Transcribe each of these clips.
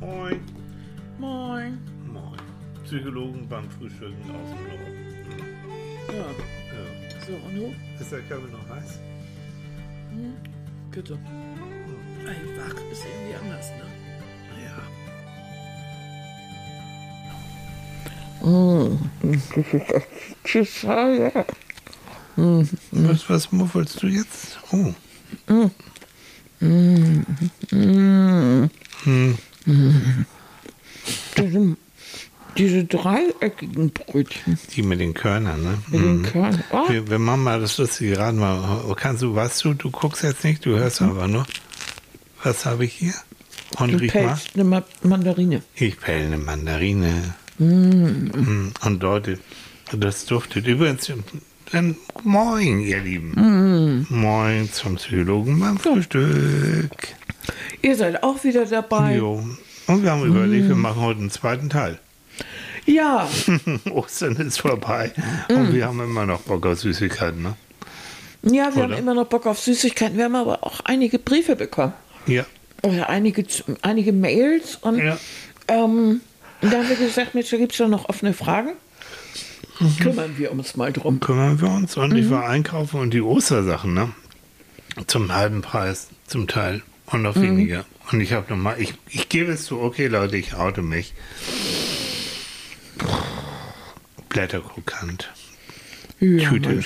Moin. Moin. Moin. Psychologen beim Frühstücken aus dem Norden. Ja, Ja. so, und du? Ist der Körper noch heiß? Bitte. Ey, wach ist irgendwie anders, ne? Ja. Tschüss, ja. Was, was muffelst du jetzt? Oh. Diese, diese dreieckigen Brötchen Die mit den Körnern, ne? mit den Körnern. Oh, Wir, wir machen mal das lustige Rad mal. Kannst du, was du, du guckst jetzt nicht, du hörst aber nur. Was habe ich hier? Und du pelzt eine Ma Mandarine. Ich pelle eine Mandarine. Mm, Und Leute, das duftet übrigens. Dann moin, ihr Lieben. Moin zum Psychologen beim Frühstück. Ihr seid auch wieder dabei. Jo. Und wir haben überlegt, wir machen heute einen zweiten Teil. Ja, Ostern ist vorbei. Und wir haben immer noch Bock auf Süßigkeiten, ne? ja, wir Oder? haben immer noch Bock auf Süßigkeiten. Wir haben aber auch einige Briefe bekommen. Ja. Oder einige, einige Mails. Und Ja. ähm, da haben wir gesagt, Mensch, da gibt es ja noch offene Fragen. Kümmern wir uns mal drum. kümmern wir uns. Und ich war einkaufen und die Ostersachen, ne? Zum halben Preis, zum Teil. Und noch weniger. Und ich habe nochmal, ich, ich gebe es zu, okay Leute, ich oute mich. Blätterkrokant. Ja, Tüte.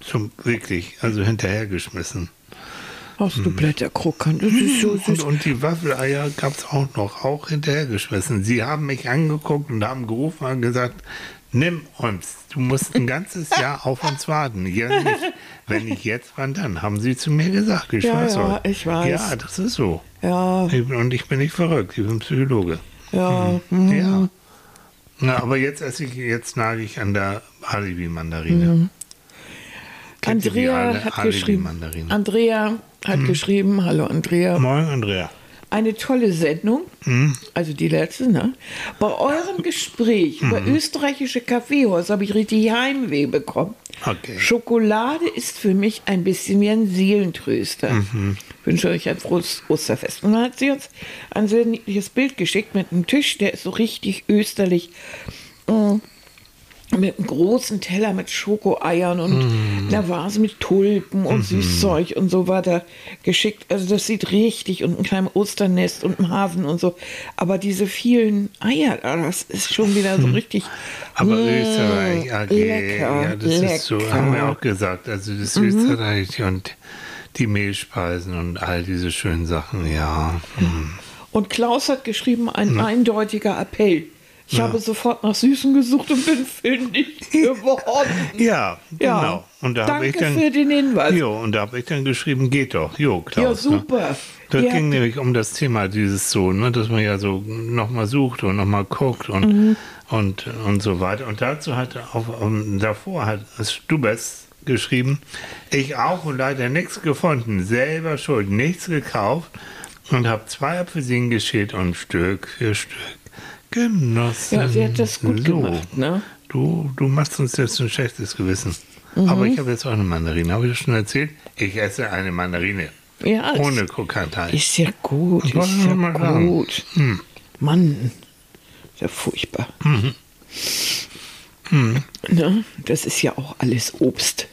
Zum, wirklich, also hinterhergeschmissen. Hast du Blätterkrokant? Das ist so Und, süß. und die Waffeleier gab es auch noch, auch hinterhergeschmissen. Sie haben mich angeguckt und haben gerufen und gesagt, nimm uns, du musst ein ganzes Jahr auf uns warten. Ja, nicht. Wenn nicht jetzt, wann dann? Haben sie zu mir gesagt. Ich Ja, weiß ja, auch. ich weiß. Ja, das ist so. Ja, Ich Und ich bin nicht verrückt, ich bin Psychologe. ja. mhm. Ja. Na, aber jetzt esse ich, jetzt nage ich an der Alibi-Mandarine. Kennt Andrea hat Alibi geschrieben. Andrea hat geschrieben, hallo Andrea. Moin, Andrea. Eine tolle Sendung, Hm? also die letzte, ne? Bei eurem Gespräch über Hm. österreichische Kaffeehäuser habe ich richtig Heimweh bekommen. Okay. Schokolade ist für mich ein bisschen wie ein Seelentröster. Mhm. Ich wünsche euch ein frohes Osterfest. Und dann hat sie uns ein sehr niedliches Bild geschickt mit einem Tisch, der ist so richtig österlich. Mm, Mit einem großen Teller mit Schokoeiern und Mhm. einer Vase mit Tulpen und Süßzeug und so weiter geschickt. Also das sieht richtig und ein kleines Osternest und ein Hasen und so. Aber diese vielen Eier, das ist schon wieder so richtig. Aber mm, Österreich, AG, lecker, ja, das ist so, lecker. haben wir auch gesagt. Also das Österreich und die Mehlspeisen und all diese schönen Sachen, ja. hm. Und Klaus hat geschrieben, ein eindeutiger Appell. Ich habe sofort nach Süßen gesucht und bin fündig geworden. Ja, Ja, genau. Und da habe ich danke dann, für den Hinweis. Jo, und da habe ich dann geschrieben, geht doch. Jo, Klaus. Ja, Ne? super. Da Ihr ging habt- nämlich um das Thema dieses so, ne, dass man ja so nochmal sucht und nochmal guckt und, Mhm. und, und so weiter. Und dazu hat auch um, davor hat Stubes geschrieben, ich auch und leider nichts gefunden, selber schuld, nichts gekauft und habe zwei Apfelsinen geschält und Stück für Stück genossen. Ja, sie hat das gut so. gemacht, ne? Du, du machst uns jetzt ein schlechtes Gewissen. Mhm. Aber ich habe jetzt auch eine Mandarine. Habe ich das schon erzählt? Ich esse eine Mandarine. Ja, Ohne Krokantei. Ist ja gut, ist ja mal sagen. gut. Hm. Mann, ist ja furchtbar. Mhm. Ne? Das ist ja auch alles Obst.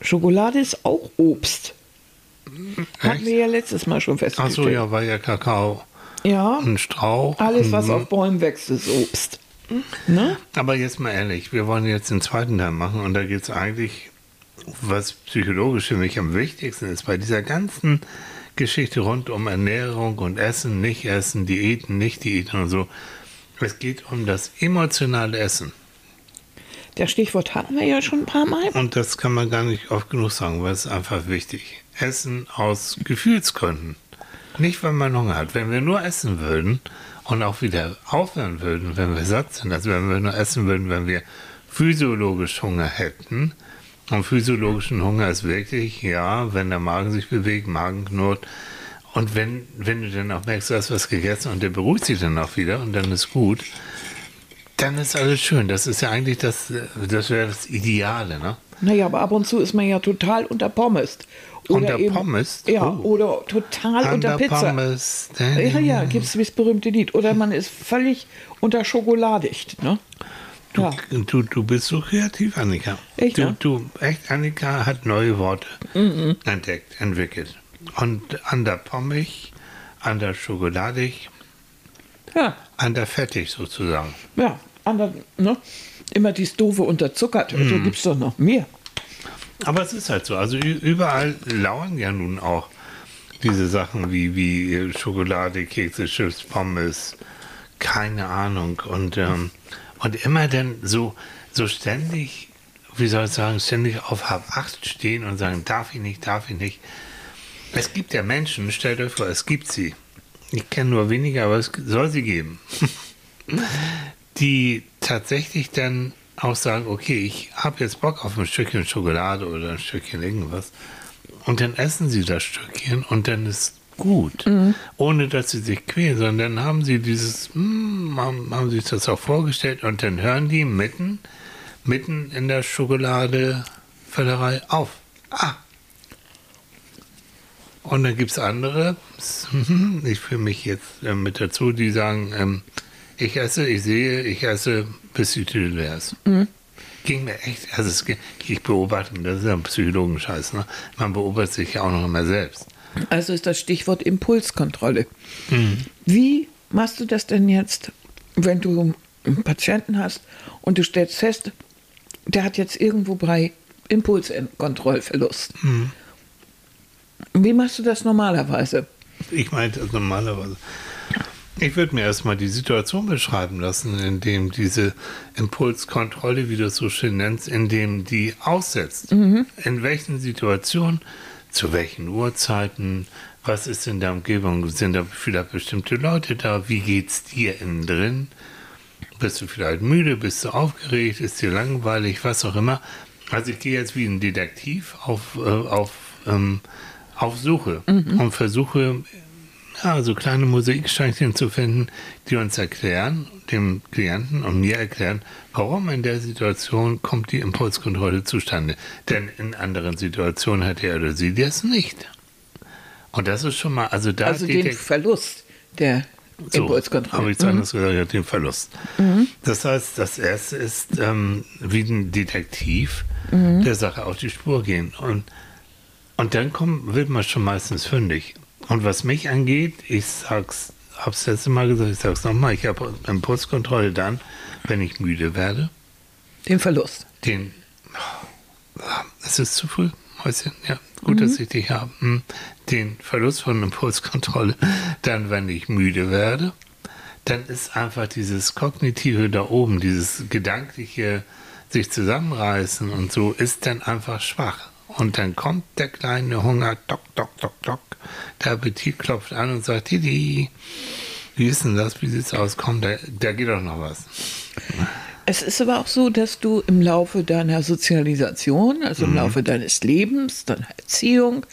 Schokolade ist auch Obst. Hatten wir ja letztes Mal schon Ach festgestellt. so, ja, war ja Kakao. Ja, Ein Strauch. alles, was Mhm. auf Bäumen wächst, ist Obst. Ne? Aber jetzt mal ehrlich, wir wollen jetzt den zweiten Teil machen und da geht es eigentlich, was psychologisch für mich am wichtigsten ist, bei dieser ganzen Geschichte rund um Ernährung und Essen, nicht Essen, Diäten, nicht Diäten und so. Es geht um das emotionale Essen. Das Stichwort hatten wir ja schon ein paar Mal. Und das kann man gar nicht oft genug sagen, weil es ist einfach wichtig. Essen aus Gefühlsgründen. Nicht, weil man Hunger hat. Wenn wir nur essen würden und auch wieder aufhören würden, wenn wir satt sind, also wenn wir nur essen würden, wenn wir physiologisch Hunger hätten. Und physiologischen Hunger ist wirklich, ja, wenn der Magen sich bewegt, Magenknurrt. Und wenn, wenn du dann auch merkst, du hast was gegessen und der beruhigt sich dann auch wieder und dann ist gut, dann ist alles schön. Das ist ja eigentlich das, das wäre das Ideale, ne? Naja, aber ab und zu ist man ja total unter Pommes. Unter Pommes? Ja, Oh. oder total unter Pizza. Pommes. Ja, ja, gibt es das berühmte Lied. Oder man ist völlig unter Schokoladigt, ne? Ja. Du, du bist so kreativ, Annika. Echt, du, du, echt, Annika hat neue Worte entdeckt, entwickelt. Und an der Pommig, an der Schokoladig, ja, an der Fettig sozusagen. ja. Ander, ne? Immer dieses doofe unterzuckert. Mhm. So gibt es doch noch mehr. Aber es ist halt so. Also überall lauern ja nun auch diese Sachen wie, wie Schokolade, Kekse, Chips, Pommes, keine Ahnung. Und, ähm, und immer dann so, so ständig, wie soll ich sagen, ständig auf Hab 8 stehen und sagen, darf ich nicht, darf ich nicht. Es gibt ja Menschen, stellt euch vor, es gibt sie. Ich kenne nur weniger, aber es soll sie geben. die tatsächlich dann auch sagen, okay, ich habe jetzt Bock auf ein Stückchen Schokolade oder ein Stückchen irgendwas. Und dann essen sie das Stückchen und dann ist gut. Ohne dass sie sich quälen, sondern dann haben sie dieses, mm, haben, haben sich das auch vorgestellt und dann hören die mitten, mitten in der Schokoladevöllerei auf. Ah, und dann gibt es andere, ich fühle mich jetzt äh, mit dazu, die sagen, ähm, ich esse, ich sehe, ich esse, Tüte leer ist. Ging mir echt, also es, ich beobachte, das ist ja ein Psychologenscheiß, ne? man beobachtet sich ja auch noch immer selbst. Also ist das Stichwort Impulskontrolle. Mhm. Wie machst du das denn jetzt, wenn du einen Patienten hast und du stellst fest, der hat jetzt irgendwo bei Impulskontrollverlust? Mhm. Wie machst du das normalerweise? Ich meine das normalerweise. Ich würde mir erstmal die Situation beschreiben lassen, in dem diese Impulskontrolle, wie du es so schön nennst, in dem die aussetzt. In welchen Situationen, zu welchen Uhrzeiten, was ist in der Umgebung, sind da vielleicht bestimmte Leute da, wie geht's dir innen drin? Bist du vielleicht müde, bist du aufgeregt, ist dir langweilig, was auch immer. Also ich gehe jetzt wie ein Detektiv auf, äh, auf, ähm, auf Suche und versuche ja, so kleine Mosaiksteinchen zu finden, die uns erklären, dem Klienten und mir erklären, warum in der Situation kommt die Impulskontrolle zustande. Denn in anderen Situationen hat er oder sie das nicht. Und das ist schon mal, also da Also den Verlust der so, Impulskontrolle. Habe ich so anders gesagt, den Verlust. Das heißt, das erste ist ähm, wie ein Detektiv der Sache auf die Spur gehen. Und, und dann kommt, wird man schon meistens fündig. Und was mich angeht, ich sag's, hab's letzte Mal gesagt, ich sag's nochmal, ich habe Impulskontrolle dann, wenn ich müde werde. Den Verlust. Den, es ist zu früh, Häuschen, ja, gut, dass ich dich habe. Hm. Den Verlust von Impulskontrolle, dann, wenn ich müde werde, dann ist einfach dieses Kognitive da oben, dieses gedankliche sich zusammenreißen und so, ist dann einfach schwach. Und dann kommt der kleine Hunger, dock, dock, dock, dock. Der Appetit klopft an und sagt, Didi, wie ist denn das, wie sieht's aus? Komm, da, da geht doch noch was. Es ist aber auch so, dass du im Laufe deiner Sozialisation, also Mhm. im Laufe deines Lebens, deiner Erziehung,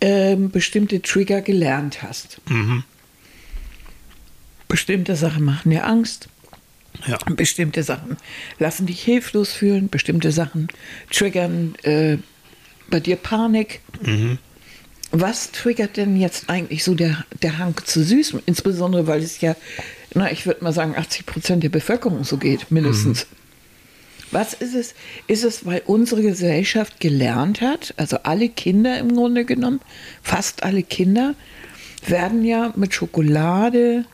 ähm, bestimmte Trigger gelernt hast. Mhm. Bestimmte Sachen machen dir Angst. Ja. Bestimmte Sachen lassen dich hilflos fühlen. Bestimmte Sachen triggern äh, bei dir Panik. Mhm. Was triggert denn jetzt eigentlich so der, der Hang zu Süßem? Insbesondere, weil es ja, na, ich würde mal sagen, 80 Prozent der Bevölkerung so geht, mindestens. Was ist es? Ist es, weil unsere Gesellschaft gelernt hat, also alle Kinder im Grunde genommen, fast alle Kinder, werden ja mit Schokolade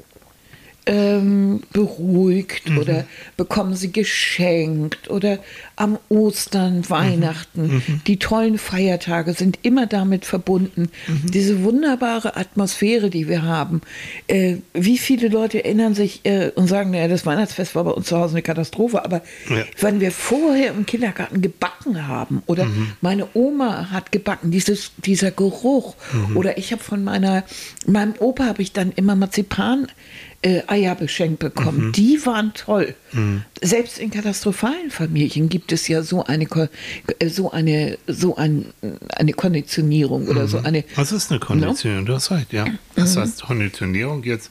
ähm, beruhigt oder bekommen sie geschenkt oder am Ostern, Weihnachten. Die tollen Feiertage sind immer damit verbunden. Diese wunderbare Atmosphäre, die wir haben. Äh, wie viele Leute erinnern sich äh, und sagen, naja, das Weihnachtsfest war bei uns zu Hause eine Katastrophe, aber Ja. wenn wir vorher im Kindergarten gebacken haben oder meine Oma hat gebacken, dieses, dieser Geruch oder ich habe von meiner, meinem Opa habe ich dann immer Marzipan äh, Eier geschenkt bekommen. Die waren toll. Selbst in katastrophalen Familien gibt es ja so eine äh, so eine so ein, eine Konditionierung oder so eine Das ist eine Konditionierung, du hast recht, ja. Das heißt, Konditionierung jetzt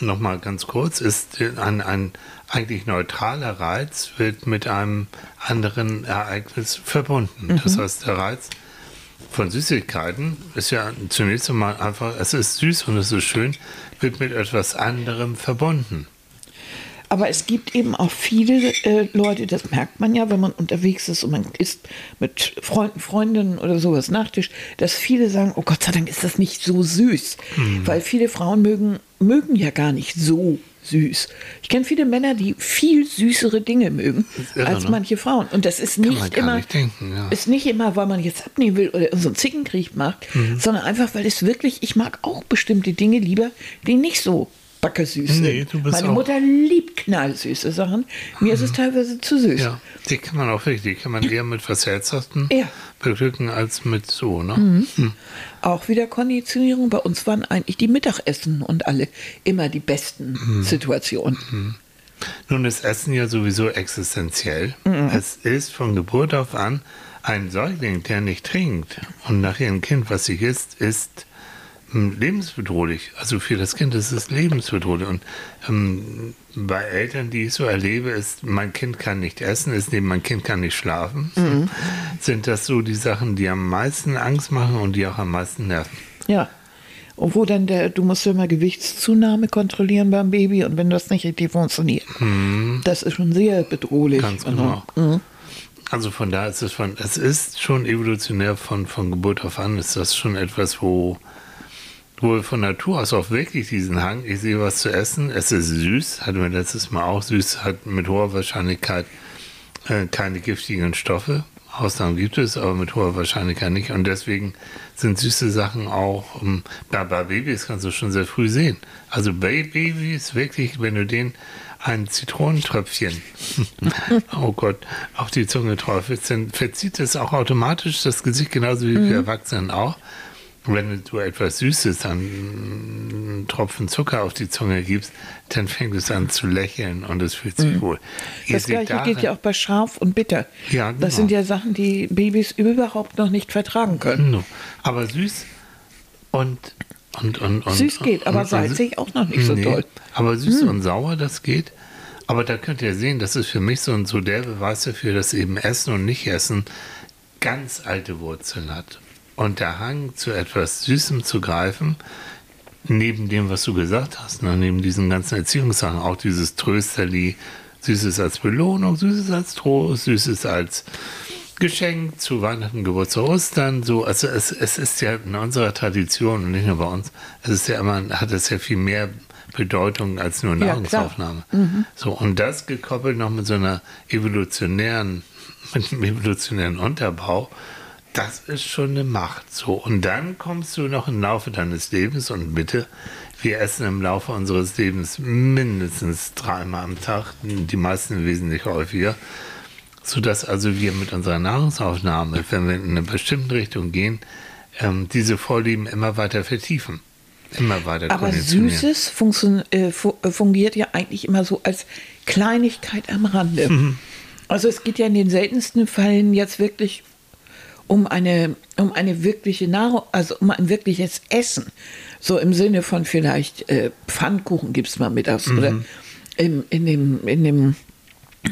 nochmal ganz kurz, ist ein, ein eigentlich neutraler Reiz wird mit einem anderen Ereignis verbunden. Mhm. Das heißt, der Reiz von Süßigkeiten ist ja zunächst einmal einfach, es ist süß und es ist schön, wird mit etwas anderem verbunden. Aber es gibt eben auch viele äh, Leute, das merkt man ja, wenn man unterwegs ist und man isst mit Freunden, Freundinnen oder sowas Nachtisch, dass viele sagen, oh Gott sei Dank ist das nicht so süß. Mhm. Weil viele Frauen mögen, mögen ja gar nicht so süß. Ich kenne viele Männer, die viel süßere Dinge mögen irre, als ne? manche Frauen. Und das ist nicht immer, nicht denken, ja. ist nicht immer, weil man jetzt abnehmen will oder so einen Zickenkrieg macht, mhm. sondern einfach, weil es wirklich, ich mag auch bestimmte Dinge lieber, die nicht so backersüß nee, sind. Meine auch. Mutter liebt knallsüße Sachen. Mir mhm. ist es mhm. teilweise zu süß. Ja, die kann man auch wirklich, die kann man eher mit Herzhaftem ja. beglücken als mit so. Ne? Mhm. Mhm. Auch wieder Konditionierung. Bei uns waren eigentlich die Mittagessen und alle immer die besten mhm. Situationen. Mhm. Nun ist Essen ja sowieso existenziell. Es ist von Geburt auf an ein Säugling, der nicht trinkt und nachher ein Kind, was sich isst, ist lebensbedrohlich. Also für das Kind ist es lebensbedrohlich. Und ähm, bei Eltern, die ich so erlebe, ist, mein Kind kann nicht essen, ist neben mein Kind kann nicht schlafen. Mhm. Sind das so die Sachen, die am meisten Angst machen und die auch am meisten nerven? Ja. Und wo dann der, du musst ja immer Gewichtszunahme kontrollieren beim Baby und wenn das nicht richtig funktioniert, mhm. das ist schon sehr bedrohlich. Ganz genau. Mhm. Also von da ist es von, es ist schon evolutionär von, von Geburt auf an, ist das schon etwas, wo wohl von Natur aus auch wirklich diesen Hang, ich sehe was zu essen, es ist süß, hatten wir letztes Mal auch, süß hat mit hoher Wahrscheinlichkeit äh, keine giftigen Stoffe. Ausnahmen gibt es, aber mit hoher Wahrscheinlichkeit nicht. Und deswegen sind süße Sachen auch, um, ähm, bei, bei Babys kannst du schon sehr früh sehen. Also bei Babys wirklich, wenn du den ein Zitronentröpfchen, oh Gott, auf die Zunge träufelst, dann verzieht es auch automatisch das Gesicht, genauso wie mhm. für Erwachsenen auch wenn du etwas Süßes, einen Tropfen Zucker auf die Zunge gibst, dann fängt es an zu lächeln und es fühlt sich mhm. wohl. Ihr das gleiche daran, geht ja auch bei scharf und bitter. Ja, genau. Das sind ja Sachen, die Babys überhaupt noch nicht vertragen können. No. Aber süß und und, und, und, süß geht, aber salzig auch noch nicht so nee, toll. Aber süß hm. und sauer, das geht. Aber da könnt ihr sehen, das ist für mich so, so der Beweis dafür, dass eben Essen und Nicht-Essen ganz alte Wurzeln hat. Und der Hang zu etwas Süßem zu greifen, neben dem, was du gesagt hast, ne, neben diesen ganzen Erziehungssachen, auch dieses Trösterli, Süßes als Belohnung, Süßes als Trost, Süßes als Geschenk zu Weihnachten, Geburtstag, Ostern, so, also es, es ist ja in unserer Tradition und nicht nur bei uns, es ist ja immer, hat es ja viel mehr Bedeutung als nur Nahrungsaufnahme. Ja, mhm. So, und das gekoppelt noch mit so einer evolutionären, mit einem evolutionären Unterbau, das ist schon eine Macht. So, und dann kommst du noch im Laufe deines Lebens und bitte, wir essen im Laufe unseres Lebens mindestens dreimal am Tag, die meisten wesentlich häufiger, sodass also wir mit unserer Nahrungsaufnahme, wenn wir in eine bestimmte Richtung gehen, ähm, diese Vorlieben immer weiter vertiefen. Immer weiter Aber Süßes funktio äh, äh, fungiert ja eigentlich immer so als Kleinigkeit am Rande. Mhm. Also es geht ja in den seltensten Fällen jetzt wirklich um eine, um eine wirkliche Nahrung, also um ein wirkliches Essen. So im Sinne von vielleicht äh, Pfannkuchen gibt es mal mittags mhm. oder im, in, dem, in dem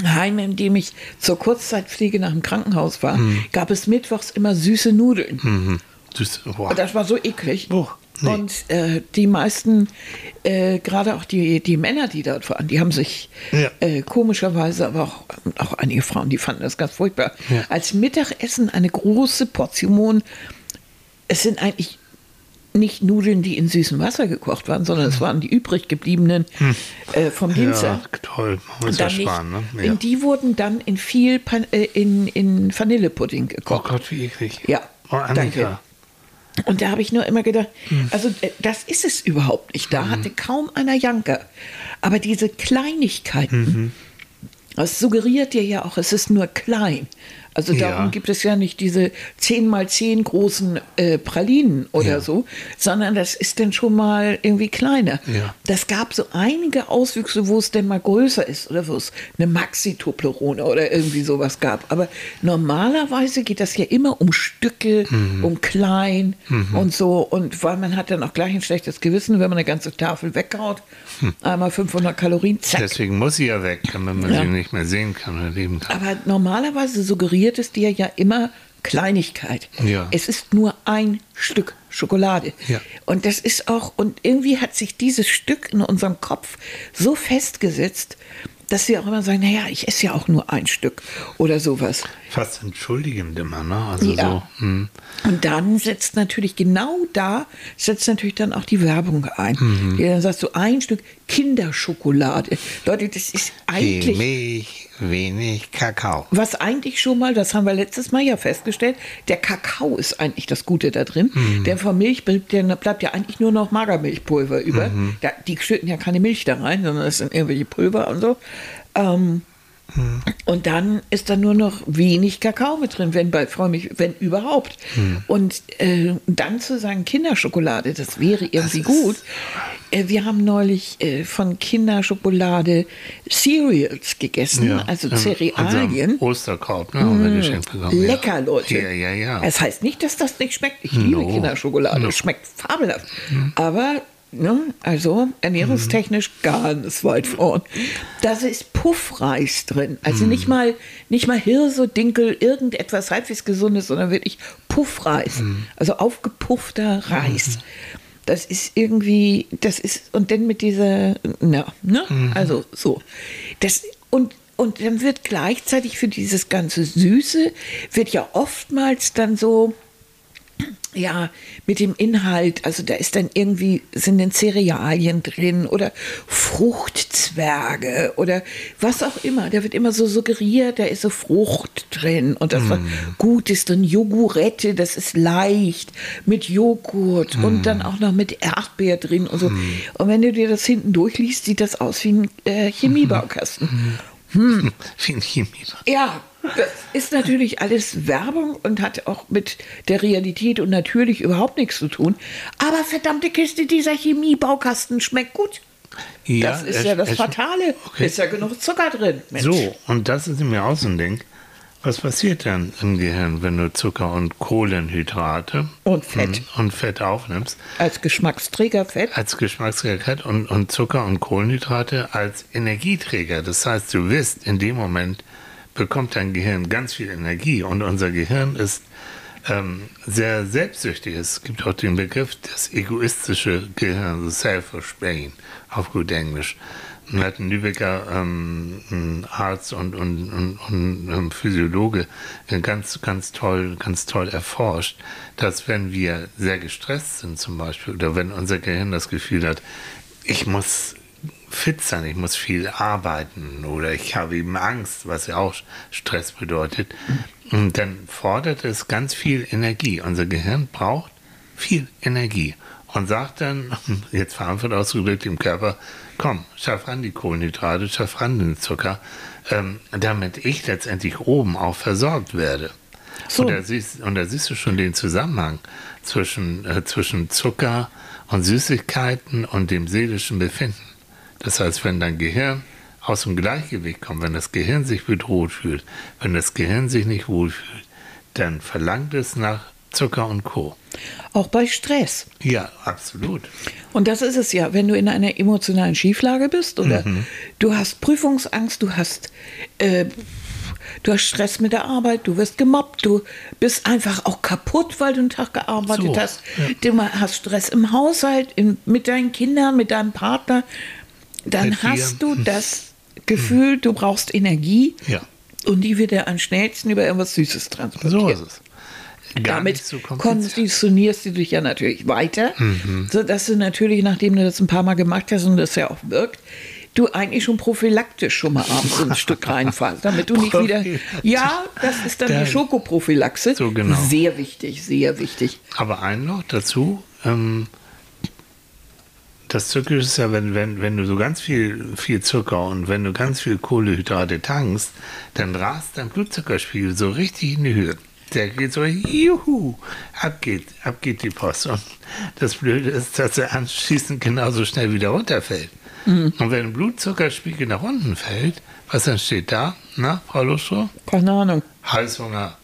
Heim, in dem ich zur Kurzzeitpflege nach dem Krankenhaus war, mhm. gab es mittwochs immer süße Nudeln. Mhm. Süß, Das war so eklig. Oh. Nee. Und äh, die meisten, äh, gerade auch die, die Männer, die dort waren, die haben sich ja. äh, komischerweise, aber auch, auch einige Frauen, die fanden das ganz furchtbar, ja. als Mittagessen eine große Portion. Es sind eigentlich nicht Nudeln, die in süßem Wasser gekocht waren, sondern es hm. waren die übrig gebliebenen hm. äh, vom Dienstag. Ja, toll. Muss ja sparen, ne? Ja. Die wurden dann in viel Pan äh, in, in Vanillepudding gekocht. Oh Gott, wie eklig. Ja, oh, Annika. danke. Und da habe ich nur immer gedacht, hm. also äh, das ist es überhaupt nicht. Da mhm. hatte kaum einer Janker. Aber diese Kleinigkeiten, mhm. das suggeriert dir ja auch, es ist nur klein. Also darum Ja. gibt es ja nicht diese 10 mal 10 großen äh, Pralinen oder Ja. so, sondern das ist dann schon mal irgendwie kleiner. Ja. Das gab so einige Auswüchse, wo es denn mal größer ist oder wo es eine Maxi-Toblerone oder irgendwie sowas gab. Aber normalerweise geht das ja immer um Stücke, Mhm. um klein und so. Und weil man hat dann auch gleich ein schlechtes Gewissen, wenn man eine ganze Tafel weghaut. Hm. Einmal 500 Kalorien, zack. Deswegen muss sie ja weg, damit man sie nicht mehr sehen kann oder leben kann. Aber normalerweise suggeriert es dir ja immer Kleinigkeit. Ja. Es ist nur ein Stück Schokolade. Ja. Und das ist auch, und irgendwie hat sich dieses Stück in unserem Kopf so festgesetzt, dass wir auch immer sagen, naja, ich esse ja auch nur ein Stück oder sowas. Fast entschuldigend immer, ne? Also Ja. so. Hm. Und dann setzt natürlich genau da, setzt natürlich dann auch die Werbung ein. Mhm. Die dann sagst du, ein Stück Kinderschokolade. Leute, das ist Viel eigentlich Milch, wenig Kakao. Was eigentlich schon mal, das haben wir letztes Mal ja festgestellt, der Kakao ist eigentlich das Gute da drin. Mhm. Der von Milch bleibt, der bleibt ja eigentlich nur noch Magermilchpulver über. Mhm. Da, die schütten ja keine Milch da rein, sondern das sind irgendwelche Pulver und so. Ähm, Mhm. Und dann ist da nur noch wenig Kakao mit drin, wenn bei Freumilch, wenn überhaupt. Mhm. Und äh, dann zu sagen Kinderschokolade, das wäre irgendwie gut. Äh, wir haben neulich äh, von Kinderschokolade Cereals gegessen, Ja, also im- Cerealien. unserem Osterkorb, ne? Haben wir geschenkt bekommen. Lecker, ja. Leute. Ja, ja, ja. Das heißt nicht, dass das nicht schmeckt. Ich liebe No. Kinderschokolade. No. Es schmeckt fabelhaft. Aber, ne, also ernährungstechnisch ganz weit vorn. Da ist Puffreis drin. Also nicht mal, nicht mal Hirse, Dinkel, irgendetwas halbwegs Gesundes, sondern wirklich Puffreis. Also aufgepuffter Reis. Das ist irgendwie, das ist, und dann mit dieser, na, ne, also so. Das, und und dann wird gleichzeitig für dieses ganze Süße, wird ja oftmals dann so, ja, mit dem Inhalt, also da ist dann irgendwie, sind dann Cerealien drin oder Fruchtzwerge oder was auch immer. Da wird immer so suggeriert, da ist so Frucht drin und das war gut ist drin, Jogurette, das ist leicht mit Joghurt und dann auch noch mit Erdbeer drin und so. Und wenn du dir das hinten durchliest, sieht das aus wie ein äh, Chemiebaukasten. Wie ein Chemie. Ja, das ist natürlich alles Werbung und hat auch mit der Realität und natürlich überhaupt nichts zu tun. Aber verdammte Kiste, dieser Chemiebaukasten schmeckt gut. Ja, das ist es- ja das es- Fatale. Okay. Ist ja genug Zucker drin. Mensch. So, und das ist mir auch so ein Ding. Was passiert dann im Gehirn, wenn du Zucker und Kohlenhydrate Und Fett. hm, und Fett aufnimmst? Als Geschmacksträger Fett. als Geschmacksträger und, und Zucker und Kohlenhydrate als Energieträger. Das heißt, du wirst in dem Moment bekommt dein Gehirn ganz viel Energie und unser Gehirn ist ähm, sehr selbstsüchtig. Es gibt auch den Begriff das egoistische Gehirn, the selfish brain, auf gut Englisch. Und hat ein Lübecker ähm, ein Arzt und, und, und, und ähm, Physiologe ganz, ganz toll, ganz toll erforscht, dass wenn wir sehr gestresst sind zum Beispiel oder wenn unser Gehirn das Gefühl hat, ich muss fit sein, ich muss viel arbeiten oder ich habe eben Angst, was ja auch Stress bedeutet, und dann fordert es ganz viel Energie. Unser Gehirn braucht viel Energie und sagt dann, jetzt verantwortlich ausgedrückt dem Körper, komm, schaff ran die Kohlenhydrate, schaff ran den Zucker, ähm, damit ich letztendlich oben auch versorgt werde. So. Und, da siehst, und da siehst du schon den Zusammenhang zwischen, äh, zwischen Zucker und Süßigkeiten und dem seelischen Befinden. Das heißt, wenn dein Gehirn aus dem Gleichgewicht kommt, wenn das Gehirn sich bedroht fühlt, wenn das Gehirn sich nicht wohlfühlt, dann verlangt es nach Zucker und Co. Auch bei Stress. Ja, absolut. Und das ist es ja, wenn du in einer emotionalen Schieflage bist oder Mhm. du hast Prüfungsangst, du hast, äh, du hast Stress mit der Arbeit, du wirst gemobbt, du bist einfach auch kaputt, weil du einen Tag gearbeitet So, hast. Du hast Stress im Haushalt, in, mit deinen Kindern, mit deinem Partner. Dann hast du das Gefühl, du brauchst Energie Ja, und die wird dir am schnellsten über irgendwas Süßes transportiert. so ist es. Gar Damit so. Mhm. konditionierst du dich ja natürlich weiter, sodass du natürlich, nachdem du das ein paar Mal gemacht hast und das ja auch wirkt, du eigentlich schon prophylaktisch schon mal abends ein Stück reinfallst, damit du nicht wieder. Ja, das ist dann Da- die Schokoprophylaxe. So genau. Sehr wichtig, sehr wichtig. Aber ein noch dazu, ähm, Das Tückische ist ja, wenn, wenn, wenn du so ganz viel, viel Zucker und wenn du ganz viel Kohlehydrate tankst, dann rast dein Blutzuckerspiegel so richtig in die Höhe. Der geht so, juhu, ab geht, ab geht die Post. Und das Blöde ist, dass er anschließend genauso schnell wieder runterfällt. Mhm. Und wenn ein Blutzuckerspiegel nach unten fällt, was entsteht da? Na, Frau Lustrow? Keine Ahnung. Heißhunger.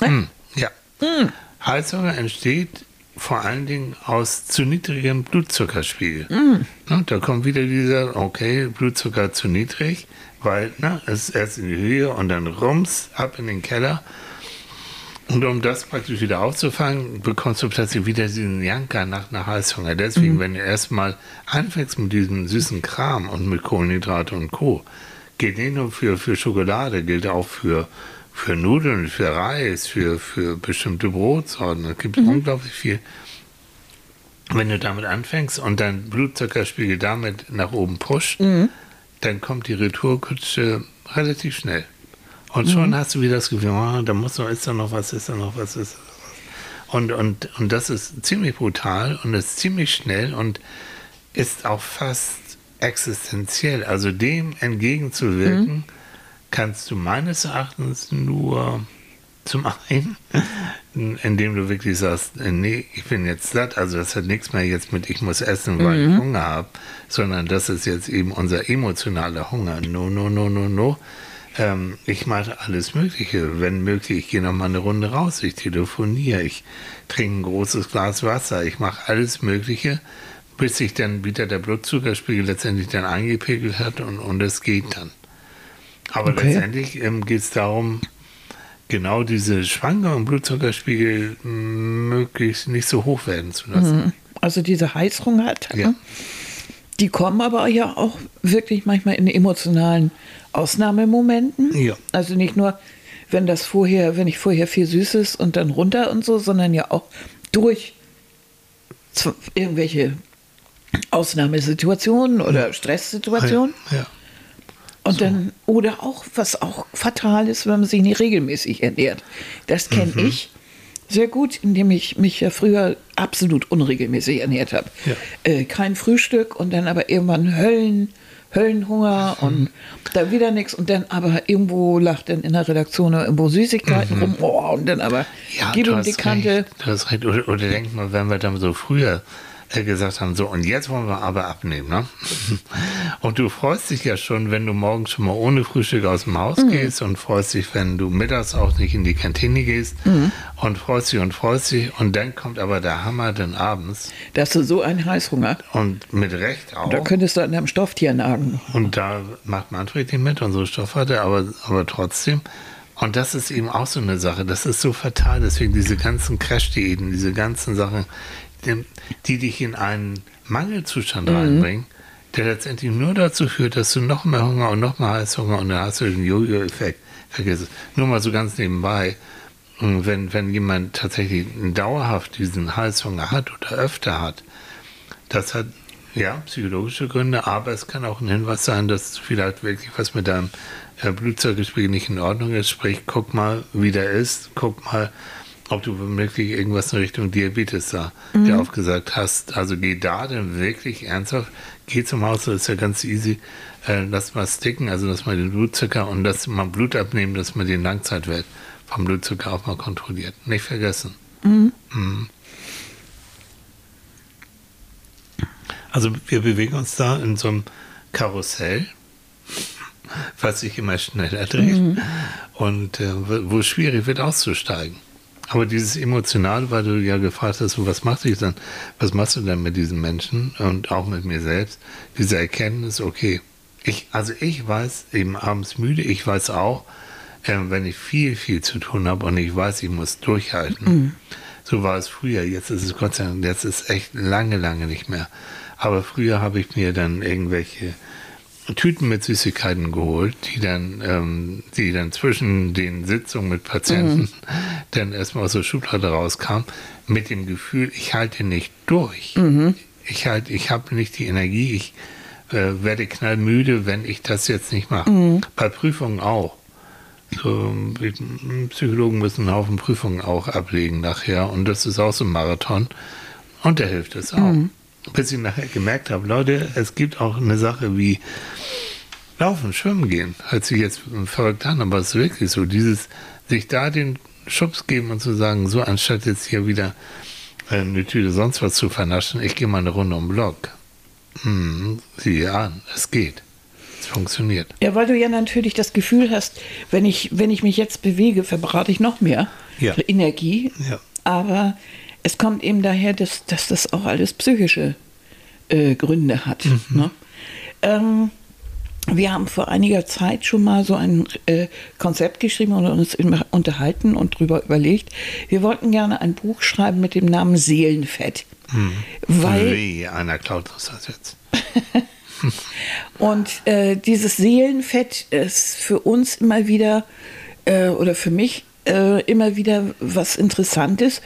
Hm, ja. Hm. Heißhunger entsteht vor allen Dingen aus zu niedrigem Blutzuckerspiegel. Mm. Na, da kommt wieder dieser, okay, Blutzucker zu niedrig, weil na, es ist erst in die Höhe und dann rums ab in den Keller. Und um das praktisch wieder aufzufangen, bekommst du plötzlich wieder diesen Janker nach einer Heißhunger. Deswegen, mhm. wenn du erstmal anfängst mit diesem süßen Kram und mit Kohlenhydrate und Co., geht nicht nur für, für Schokolade, gilt auch für, für Nudeln, für Reis, für, für bestimmte Brotsorten. Es gibt mhm. unglaublich viel. Wenn du damit anfängst und dein Blutzuckerspiegel damit nach oben pusht, mhm. dann kommt die Retourkutsche relativ schnell. Und schon mhm. hast du wieder das Gefühl, oh, da muss noch, ist da noch was, ist da noch was, ist da noch was. Und, und, und das ist ziemlich brutal und ist ziemlich schnell und ist auch fast existenziell. Also dem entgegenzuwirken, mhm. Kannst du meines Erachtens nur zum einen, indem du wirklich sagst, nee, ich bin jetzt satt, also das hat nichts mehr jetzt mit ich muss essen, weil mhm. ich Hunger habe, sondern das ist jetzt eben unser emotionaler Hunger. No, no, no, no, no ähm, ich mache alles Mögliche. Wenn möglich, ich gehe noch mal eine Runde raus, ich telefoniere, ich trinke ein großes Glas Wasser, ich mache alles Mögliche, bis sich dann wieder der Blutzuckerspiegel letztendlich dann eingepegelt hat und, und es geht dann. Aber okay. letztendlich ähm, geht es darum, genau diese Schwankungen im Blutzuckerspiegel möglichst nicht so hoch werden zu lassen. Mhm. Also diese Heißhunger, ja. die kommen aber ja auch wirklich manchmal in emotionalen Ausnahmemomenten. Ja. Also nicht nur, wenn das vorher, wenn ich vorher viel Süßes und dann runter und so, sondern ja auch durch irgendwelche Ausnahmesituationen oder Stresssituationen. Ja. Und so. dann, oder auch, was auch fatal ist, wenn man sich nicht regelmäßig ernährt. Das kenne mhm. ich sehr gut, indem ich mich ja früher absolut unregelmäßig ernährt habe. Ja. Äh, kein Frühstück und dann aber irgendwann Höllen Höllenhunger mhm. und da wieder nichts und dann aber irgendwo lacht dann in der Redaktion irgendwo Süßigkeiten mhm. rum oh, und dann aber ja, gib ihm die Kante. Recht, du hast recht. Oder, oder denk mal, wenn wir dann so früher gesagt haben, so und jetzt wollen wir aber abnehmen. Ne? Und du freust dich ja schon, wenn du morgens schon mal ohne Frühstück aus dem Haus mhm. gehst und freust dich, wenn du mittags auch nicht in die Kantine gehst mhm. und freust dich und freust dich und dann kommt aber der Hammer dann abends. Da hast du so einen Heißhunger. Und mit Recht auch. Und da könntest du an deinem Stofftier nagen. Und da macht Manfred nicht mit, unsere Stoffhatte, aber, aber trotzdem. Und das ist eben auch so eine Sache, das ist so fatal, deswegen diese ganzen Crash-Diäten, diese ganzen Sachen, die dich in einen Mangelzustand mhm. reinbringen, der letztendlich nur dazu führt, dass du noch mehr Hunger und noch mehr Heißhunger und dann hast du den Jojo-Effekt. Vergiss es. Nur mal so ganz nebenbei. Wenn, wenn jemand tatsächlich dauerhaft diesen Heißhunger hat oder öfter hat, das hat ja psychologische Gründe, aber es kann auch ein Hinweis sein, dass vielleicht wirklich was mit deinem äh, Blutzuckerspiegel nicht in Ordnung ist. Sprich, guck mal, wie der ist, guck mal, ob du wirklich irgendwas in Richtung Diabetes da mhm. dir aufgesagt hast. Also geh da dann wirklich ernsthaft, geh zum Haus, das ist ja ganz easy. Äh, lass mal sticken, also dass man den Blutzucker und dass man Blut abnehmen, dass man den Langzeitwert vom Blutzucker auch mal kontrolliert. Nicht vergessen. Mhm. Mhm. Also wir bewegen uns da in so einem Karussell, was sich immer schneller dreht mhm. und äh, wo es schwierig wird auszusteigen. Aber dieses Emotionale, weil du ja gefragt hast, was machst du dann, was machst du denn mit diesen Menschen und auch mit mir selbst, diese Erkenntnis, okay, ich, also ich weiß eben abends müde, ich weiß auch, äh, wenn ich viel, viel zu tun habe und ich weiß, ich muss durchhalten. Mhm. So war es früher, jetzt ist es Gott sei Dank, jetzt ist es echt lange, lange nicht mehr. Aber früher habe ich mir dann irgendwelche Tüten mit Süßigkeiten geholt, die dann, ähm, die dann zwischen den Sitzungen mit Patienten mhm. dann erstmal aus der Schublade rauskam, mit dem Gefühl, ich halte nicht durch. Mhm. Ich halt, ich habe nicht die Energie, ich äh, werde knallmüde, wenn ich das jetzt nicht mache. Mhm. Bei Prüfungen auch. So, Psychologen müssen einen Haufen Prüfungen auch ablegen nachher und das ist auch so ein Marathon und da hilft es auch. Mhm. Bis ich nachher gemerkt habe, Leute, es gibt auch eine Sache wie Laufen, Schwimmen gehen. Hört sich jetzt verrückt an, aber es ist wirklich so. Dieses, sich da den Schubs geben und zu sagen, so anstatt jetzt hier wieder äh, eine Tüte sonst was zu vernaschen, ich gehe mal eine Runde um den Block. Hm, sieh an, es geht. Es funktioniert. Ja, weil du ja natürlich das Gefühl hast, wenn ich, wenn ich mich jetzt bewege, verbrate ich noch mehr Ja. Energie. Ja. Aber es kommt eben daher, dass, dass das auch alles psychische äh, Gründe hat. Ne? Ähm, wir haben vor einiger Zeit schon mal so ein äh, Konzept geschrieben und uns unterhalten und darüber überlegt. Wir wollten gerne ein Buch schreiben mit dem Namen Seelenfett. Weil Wie einer klaut uns das jetzt. Und äh, dieses Seelenfett ist für uns immer wieder, äh, oder für mich äh, immer wieder was Interessantes,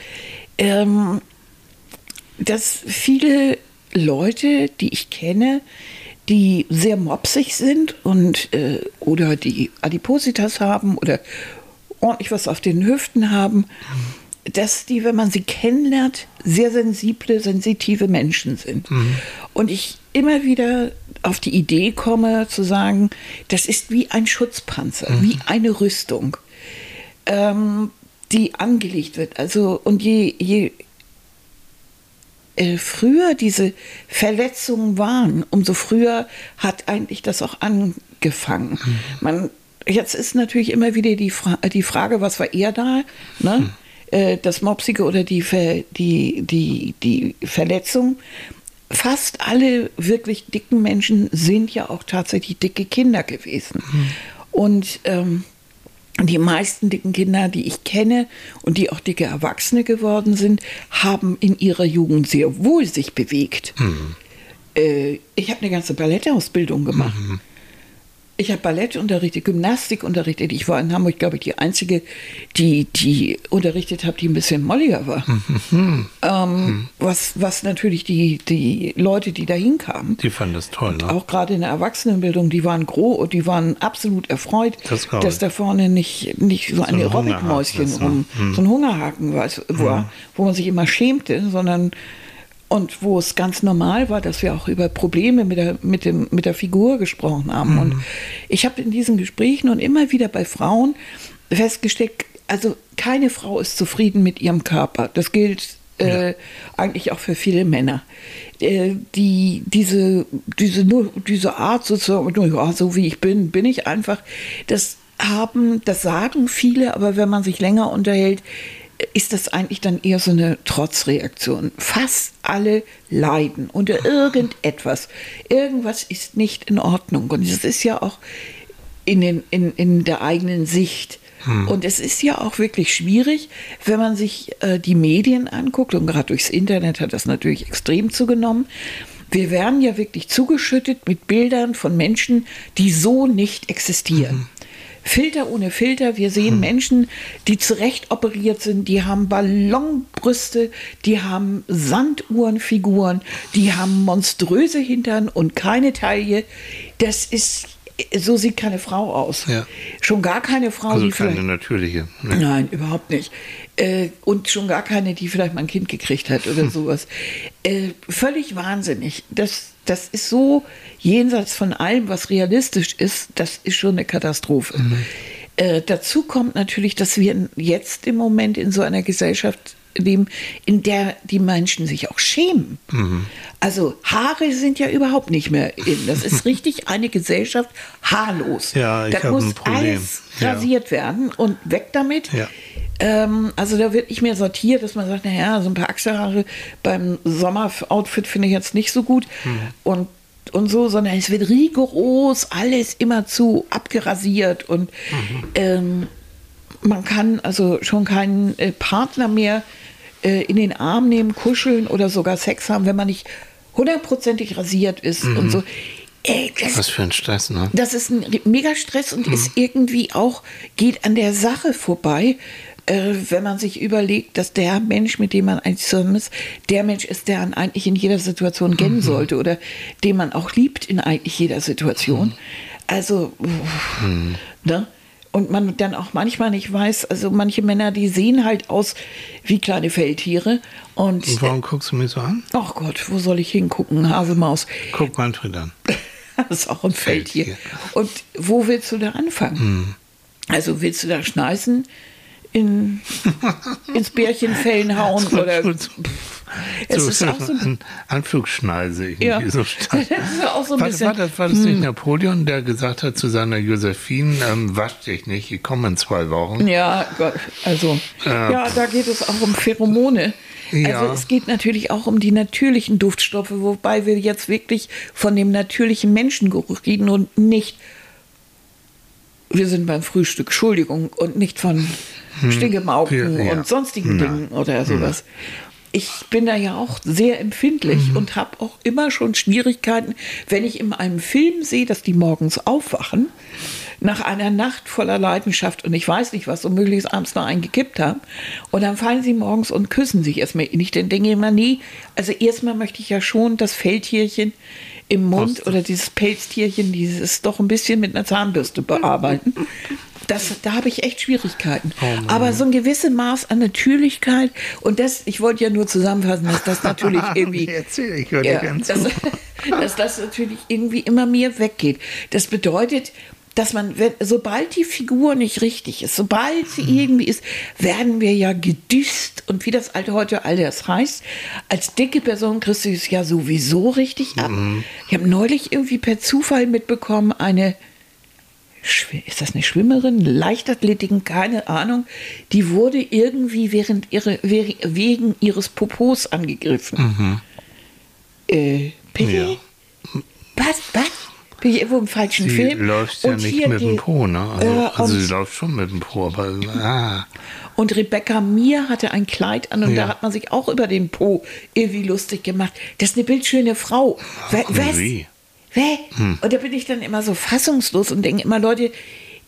ähm, dass viele Leute, die ich kenne, die sehr mopsig sind und äh, oder die Adipositas haben oder ordentlich was auf den Hüften haben, dass die, wenn man sie kennenlernt, sehr sensible, sensitive Menschen sind. Und ich immer wieder auf die Idee komme zu sagen, das ist wie ein Schutzpanzer, wie eine Rüstung, ähm, die angelegt wird. Also und je, je äh, früher diese Verletzungen waren, umso früher hat eigentlich das auch angefangen. Man, jetzt ist natürlich immer wieder die, Fra die Frage, was war eher da? Ne? Äh, Das Mopsige oder die, Ver die, die, die Verletzung. Fast alle wirklich dicken Menschen sind ja auch tatsächlich dicke Kinder gewesen. Und ähm, die meisten dicken Kinder, die ich kenne und die auch dicke Erwachsene geworden sind, haben in ihrer Jugend sehr wohl sich bewegt. Äh, ich habe eine ganze Ballettausbildung gemacht. Ich habe Ballett unterrichtet, Gymnastik unterrichtet. Ich war in Hamburg, glaube ich, die Einzige, die, die unterrichtet habe, die ein bisschen molliger war. ähm, was, was natürlich die, die Leute, die da hinkamen, Die fanden das toll, ne? auch gerade in der Erwachsenenbildung, die waren groß und die waren absolut erfreut, Das dass da vorne nicht, nicht so ein ein Aerobikmäuschen ne? rum, so ein Hungerhaken war, wo man sich immer schämte, sondern und wo es ganz normal war, dass wir auch über Probleme mit der, mit dem, mit der Figur gesprochen haben. Und ich habe in diesen Gesprächen und immer wieder bei Frauen festgestellt, also keine Frau ist zufrieden mit ihrem Körper. Das gilt äh, eigentlich auch für viele Männer. Äh, die, diese, diese, nur, diese Art sozusagen, nur, ja, so wie ich bin, bin ich einfach, das haben, das sagen viele, aber wenn man sich länger unterhält, ist das eigentlich dann eher so eine Trotzreaktion. Fast alle leiden unter irgendetwas. Irgendwas ist nicht in Ordnung. Und es ist ja auch in, den, in, in der eigenen Sicht. Und es ist ja auch wirklich schwierig, wenn man sich äh, die Medien anguckt, und gerade durchs Internet hat das natürlich extrem zugenommen. Wir werden ja wirklich zugeschüttet mit Bildern von Menschen, die so nicht existieren. Filter ohne Filter. Wir sehen Menschen, die zurecht operiert sind, die haben Ballonbrüste, die haben Sanduhrenfiguren, die haben monströse Hintern und keine Taille. Das ist, so sieht keine Frau aus. Ja. Schon gar keine Frau, Also die keine natürliche. Ne? Nein, überhaupt nicht. Äh, und schon gar keine, die vielleicht mal ein Kind gekriegt hat oder sowas. Äh, völlig wahnsinnig. Das, das ist so jenseits von allem, was realistisch ist, das ist schon eine Katastrophe. Äh, dazu kommt natürlich, dass wir jetzt im Moment in so einer Gesellschaft leben, in der die Menschen sich auch schämen. Also Haare sind ja überhaupt nicht mehr in. Das ist richtig eine Gesellschaft haarlos. Ja, ich das muss alles Ja. rasiert werden und weg damit. Ja. Ähm, also da wird nicht mehr sortiert, dass man sagt, naja, so ein paar Achselhaare beim Sommeroutfit finde ich jetzt nicht so gut und, und so, sondern es wird rigoros alles immerzu abgerasiert und ähm, man kann also schon keinen äh, Partner mehr äh, in den Arm nehmen, kuscheln oder sogar Sex haben, wenn man nicht hundertprozentig rasiert ist und so. Äh, das Was für ein Stress, ne? das ist ein Megastress und ist irgendwie auch, geht an der Sache vorbei, äh, wenn man sich überlegt, dass der Mensch, mit dem man eigentlich zusammen ist, der Mensch ist, der man eigentlich in jeder Situation kennen sollte oder den man auch liebt in eigentlich jeder Situation. Also, uff, ne? Und man dann auch manchmal nicht weiß, also manche Männer, die sehen halt aus wie kleine Feldtiere. Und, Und warum guckst du mich so an? ach Gott, wo soll ich hingucken, Hasemaus? Guck Manfred an. Das ist auch ein Feldtier. Feldtier. Und wo willst du da anfangen? Also willst du da schneisen, in, ins Bärchenfällen hauen oder so, es so, ist auch so ein Anflugschneise irgendwie Ja. so das stand. ist auch so ein War, bisschen. war das, war das nicht Napoleon, der gesagt hat zu seiner Josephine, ähm, wasch dich nicht, ich komme in zwei Wochen? Ja, Gott, also Äh, ja, da geht es auch um Pheromone. Ja. Also es geht natürlich auch um die natürlichen Duftstoffe, wobei wir jetzt wirklich von dem natürlichen Menschengeruch reden und nicht, wir sind beim Frühstück, Entschuldigung, und nicht von Stingemauken Ja, ja. und sonstigen Nein. Dingen oder sowas. Ich bin da ja auch sehr empfindlich und habe auch immer schon Schwierigkeiten, wenn ich in einem Film sehe, dass die morgens aufwachen, nach einer Nacht voller Leidenschaft und ich weiß nicht was, und möglichst abends noch einen gekippt haben. Und dann fallen sie morgens und küssen sich erstmal nicht. Dann denke ich immer, nee, also erstmal möchte ich ja schon das Feldtierchen im Mund Aus- oder dieses Pelztierchen, dieses doch ein bisschen mit einer Zahnbürste bearbeiten. Das, da habe ich echt Schwierigkeiten. Oh. Aber so ein gewisses Maß an Natürlichkeit und das, ich wollte ja nur zusammenfassen, dass das natürlich irgendwie Erzähl, ich dir ja, ganz dass, dass das natürlich irgendwie immer mehr weggeht. Das bedeutet, dass man, sobald die Figur nicht richtig ist, sobald sie Mhm. irgendwie ist, werden wir ja gedüst und wie das alte heute all das heißt, als dicke Person kriegst du es ja sowieso richtig ab. Mhm. Ich habe neulich irgendwie per Zufall mitbekommen, eine ist das eine Schwimmerin, Leichtathletiken, keine Ahnung, die wurde irgendwie während ihre, we- wegen ihres Popos angegriffen. Äh, bitte? Ja. Was, was? Bin ich irgendwo im falschen Sie Film? läuft ja nicht mit dem Po, ne? Also, äh, also sie läuft schon mit dem Po, aber ah, Und Rebecca Mir hatte ein Kleid an und Ja. da hat man sich auch über den Po irgendwie lustig gemacht. Das ist eine bildschöne Frau. Und Was? wie? Wer? Hm. Und da bin ich dann immer so fassungslos und denke immer, Leute,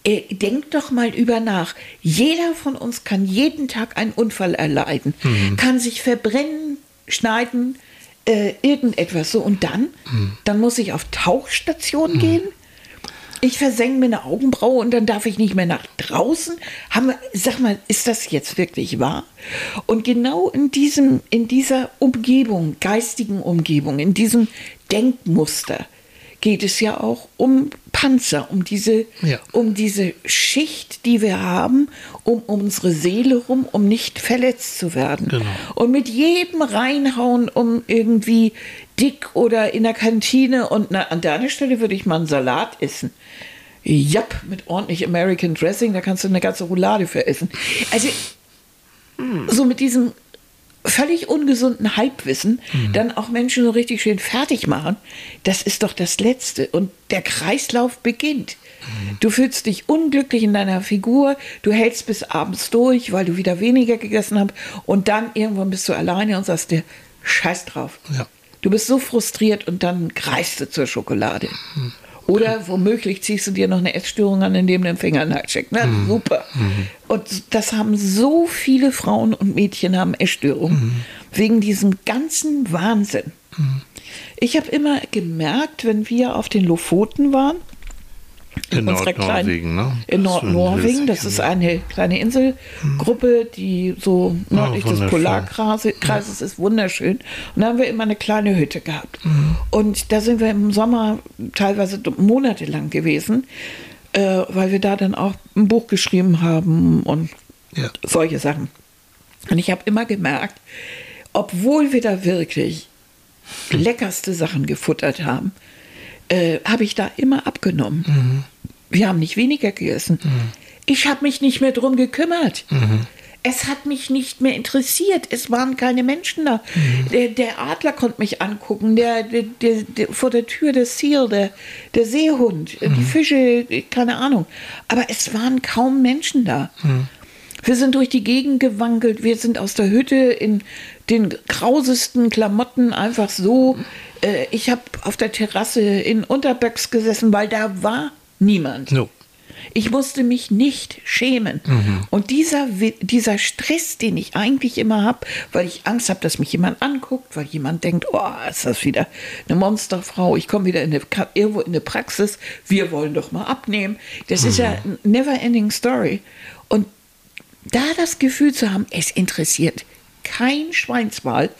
äh, denkt doch mal über nach. Jeder von uns kann jeden Tag einen Unfall erleiden, Mhm. kann sich verbrennen, schneiden, äh, irgendetwas so. Und dann, Mhm. dann muss ich auf Tauchstation gehen. Ich versenke mir eine Augenbraue und dann darf ich nicht mehr nach draußen. Haben wir, sag mal, ist das jetzt wirklich wahr? Und genau in diesem, in dieser Umgebung, geistigen Umgebung, in diesem Denkmuster geht es ja auch um Panzer, um diese, Ja. um diese Schicht, die wir haben, um unsere Seele rum, um nicht verletzt zu werden. Genau. Und mit jedem reinhauen, um irgendwie dick oder in der Kantine und na, an deiner Stelle würde ich mal einen Salat essen. Japp, mit ordentlich American Dressing, da kannst du eine ganze Roulade für essen. Also, so mit diesem völlig ungesunden Halbwissen dann auch Menschen so richtig schön fertig machen, das ist doch das Letzte. Und der Kreislauf beginnt. Du fühlst dich unglücklich in deiner Figur, du hältst bis abends durch, weil du wieder weniger gegessen hast und dann irgendwann bist du alleine und sagst dir, scheiß drauf. Ja. Du bist so frustriert und dann greifst du zur Schokolade. Oder womöglich ziehst du dir noch eine Essstörung an, indem du den Finger nachcheckst. Na, super. Und das haben so viele Frauen und Mädchen haben Essstörungen. Wegen diesem ganzen Wahnsinn. Ich habe immer gemerkt, wenn wir auf den Lofoten waren, in Nordnorwegen, ne? in Das ist schon Nordnorwegen. Das ist ne? eine kleine Inselgruppe, die so nördlich des wunderschön. Polarkreises ist wunderschön. Und da haben wir immer eine kleine Hütte gehabt. Mhm. Und da sind wir im Sommer teilweise monatelang gewesen, äh, weil wir da dann auch ein Buch geschrieben haben und Ja. solche Sachen. Und ich habe immer gemerkt, obwohl wir da wirklich leckerste Sachen gefuttert haben, äh, habe ich da immer abgenommen. Wir haben nicht weniger gegessen. Ich habe mich nicht mehr drum gekümmert. Es hat mich nicht mehr interessiert. Es waren keine Menschen da. Der, der Adler konnte mich angucken, der, der, der, der vor der Tür der Seal, der, der Seehund, die Fische, keine Ahnung. Aber es waren kaum Menschen da. Wir sind durch die Gegend gewankelt, wir sind aus der Hütte in den krausesten Klamotten einfach so. Äh, ich habe auf der Terrasse in Unterböcks gesessen, weil da war niemand. No. Ich musste mich nicht schämen. Und dieser, dieser Stress, den ich eigentlich immer habe, weil ich Angst habe, dass mich jemand anguckt, weil jemand denkt, oh, ist das wieder eine Monsterfrau, ich komme wieder in eine, irgendwo in eine Praxis, wir wollen doch mal abnehmen. Das ist ja eine never-ending Story. Und da das Gefühl zu haben, es interessiert kein Schweinswal,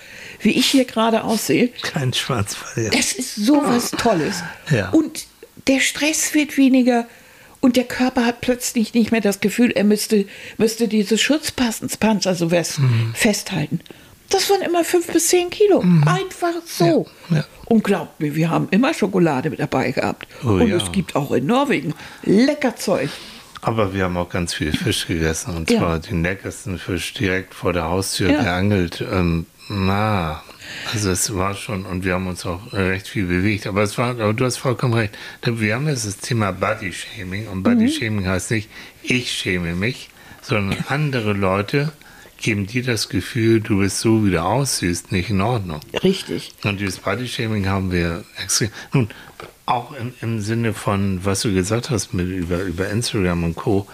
wie ich hier gerade aussehe, Kein Schwarzfall. Ja. das ist sowas Tolles. Ja. Und der Stress wird weniger und der Körper hat plötzlich nicht mehr das Gefühl, er müsste, müsste diese Schutzpanzer so was Mhm. festhalten. Das waren immer fünf bis zehn Kilo. Einfach so. Ja, ja. Und glaubt mir, wir haben immer Schokolade mit dabei gehabt. Oh und es gibt auch in Norwegen lecker Zeug. Aber wir haben auch ganz viel Fisch gegessen. Und Ja. zwar den leckersten Fisch direkt vor der Haustür Ja. geangelt. Ähm, na, also es war schon, und wir haben uns auch recht viel bewegt. Aber es war, aber du hast vollkommen recht. Wir haben jetzt das Thema Body Shaming. Und Mhm. Body Shaming heißt nicht, ich schäme mich, sondern andere Leute geben dir das Gefühl, du bist so, wie du aussiehst, nicht in Ordnung. Richtig. Und dieses Body-Shaming haben wir extrem. Nun, auch im, im Sinne von, was du gesagt hast mit, über, über Instagram und Co.,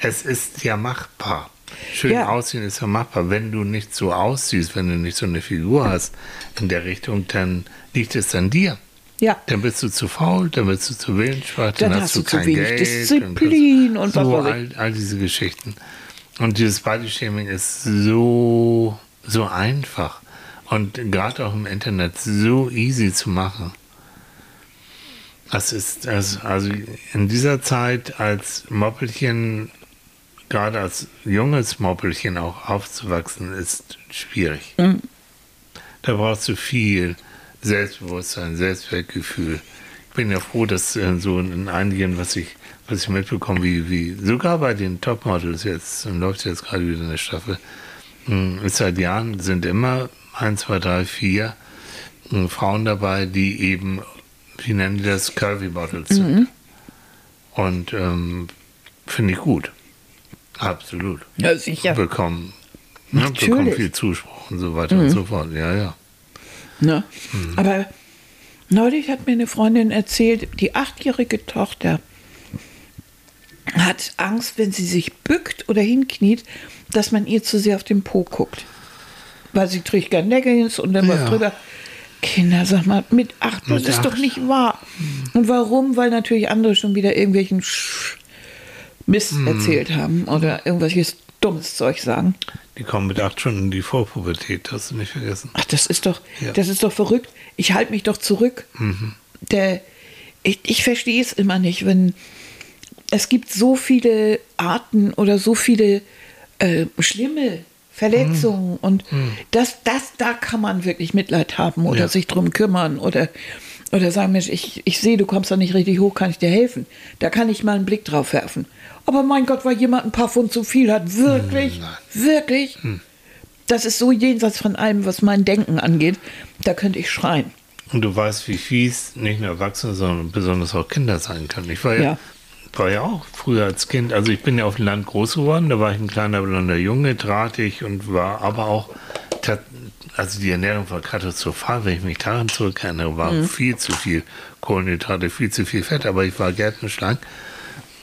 es ist ja machbar. Schön Ja. aussehen ist ja machbar. Wenn du nicht so aussiehst, wenn du nicht so eine Figur hast in der Richtung, dann liegt es an dir. Ja. Dann bist du zu faul, dann bist du zu willensschwach, Dann dann, hast hast du kein wenig Geld. Disziplin und was so all, all diese Geschichten. Und dieses Body-Shaming ist so, so einfach und gerade auch im Internet so easy zu machen. Das ist, also, also in dieser Zeit als Moppelchen, gerade als junges Moppelchen auch aufzuwachsen, ist schwierig. Da brauchst du viel Selbstbewusstsein, Selbstwertgefühl. Ich bin ja froh, dass äh, so in einigen, was ich, was ich mitbekomme, wie, wie sogar bei den Topmodels jetzt, läuft jetzt gerade wieder eine Staffel, mh, seit Jahren sind immer eins, zwei, drei, vier mh, Frauen dabei, die eben, wie nennen die das, Curvy Models sind. Und ähm, finde ich gut. Absolut. Ja, sicher. Bekommen, ne, bekommen viel Zuspruch und so weiter und so fort. Ja, ja. Ne? Aber neulich hat mir eine Freundin erzählt, die achtjährige Tochter hat Angst, wenn sie sich bückt oder hinkniet, dass man ihr zu sehr auf den Po guckt. Weil sie trägt gern Leggings und dann Ja. was drüber. Kinder, sag mal, mit acht, das Mit ist doch acht. nicht wahr. Und warum? Weil natürlich andere schon wieder irgendwelchen Mist Hm. erzählt haben oder irgendwelches dummes Zeug sagen. Die kommen mit acht schon in die Vorpubertät, hast du nicht vergessen. Ach, das ist doch, Ja. das ist doch verrückt. Ich halte mich doch zurück. Der, ich, ich verstehe es immer nicht, wenn es gibt so viele Arten oder so viele äh, schlimme Verletzungen und das, das, da kann man wirklich Mitleid haben oder Ja. sich drum kümmern oder, oder sagen, Mensch, ich, ich sehe, du kommst da nicht richtig hoch, kann ich dir helfen? Da kann ich mal einen Blick drauf werfen. Aber mein Gott, weil jemand ein paar Pfund zu viel hat, wirklich, wirklich, das ist so jenseits von allem, was mein Denken angeht, da könnte ich schreien. Und du weißt, wie fies nicht nur Erwachsene, sondern besonders auch Kinder sein können. Ich war ja, Ja. War ja auch früher als Kind, also ich bin ja auf dem Land groß geworden, da war ich ein kleiner blonder Junge, drahtig und war aber auch, also die Ernährung war katastrophal, wenn ich mich daran zurückerinnere, war Mhm. viel zu viel Kohlenhydrate, viel zu viel Fett, aber ich war gärtenschlank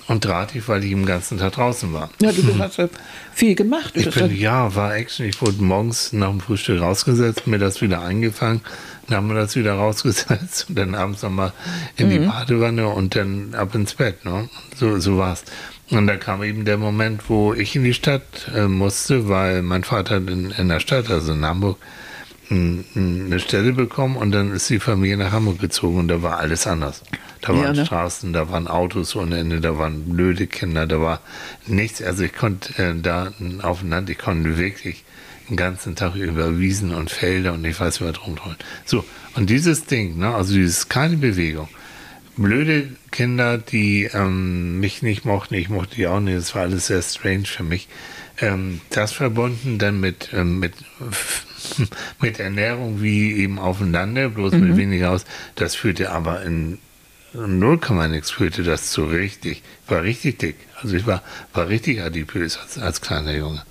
und drahtig, weil ich den ganzen Tag draußen war. Ja, du hast ja viel gemacht. Ich bin, ja, war Action. Ich wurde morgens nach dem Frühstück rausgesetzt, mir das wieder eingefangen, dann haben wir das wieder rausgesetzt und dann abends nochmal in die Badewanne und dann ab ins Bett. Ne? So, so war's. Und da kam eben der Moment, wo ich in die Stadt äh, musste, weil mein Vater in, in der Stadt, also in Hamburg, eine Stelle bekommen und dann ist die Familie nach Hamburg gezogen und da war alles anders. Da Ja, waren ne? Straßen, da waren Autos ohne Ende, da waren blöde Kinder, da war nichts. Also ich konnte äh, da auf dem Land, ich konnte wirklich den ganzen Tag über Wiesen und Felder und ich weiß, was rumtollen. So, und dieses Ding, ne, also dieses keine Bewegung. Blöde Kinder, die ähm, mich nicht mochten, ich mochte die auch nicht, das war alles sehr strange für mich. Ähm, das verbunden dann mit, ähm, mit, mit Ernährung wie eben auf dem Lande, bloß mit weniger aus, das führte aber in 0, nix führte das zu richtig, war richtig dick. Also ich war, war richtig adipös als, als kleiner Junge.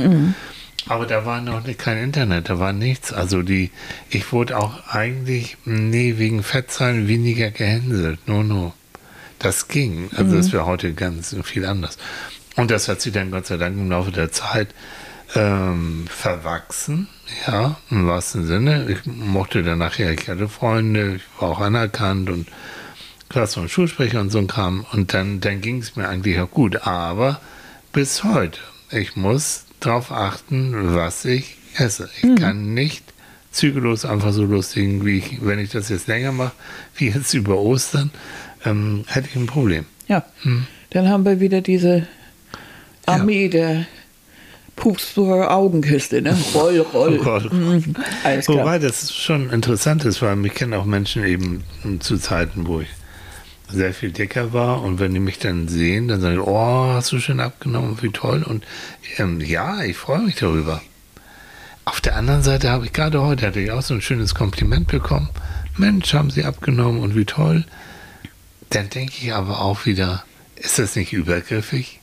Aber da war noch kein Internet, da war nichts. Also die, ich wurde auch eigentlich, nee, wegen Fettzahlen weniger gehänselt. No, no. Das ging. Also das wäre heute ganz viel anders. Und das hat sich dann Gott sei Dank im Laufe der Zeit ähm, verwachsen, ja, im wahrsten Sinne. Ich mochte dann nachher, ich hatte Freunde, ich war auch anerkannt und Klasse- und Schulsprecher und so ein Kram. Und dann, dann ging es mir eigentlich auch gut. Aber bis heute, ich muss darauf achten, was ich esse. Ich kann nicht zügellos einfach so lustigen, wie ich, wenn ich das jetzt länger mache, wie jetzt über Ostern, ähm, hätte ich ein Problem. Ja. Hm. Dann haben wir wieder diese Armee der Pupsburger Augenküste, ne? Roll, roll. Oh Gott. Mhm. Wobei das schon interessant ist, weil mich kennen auch Menschen eben zu Zeiten, wo ich sehr viel dicker war und wenn die mich dann sehen, dann sagen, die, oh, hast du schön abgenommen, wie toll und ähm, ja, ich freue mich darüber. Auf der anderen Seite habe ich gerade heute, hatte ich auch so ein schönes Kompliment bekommen, Mensch, haben sie abgenommen und wie toll. Dann denke ich aber auch wieder, ist das nicht übergriffig?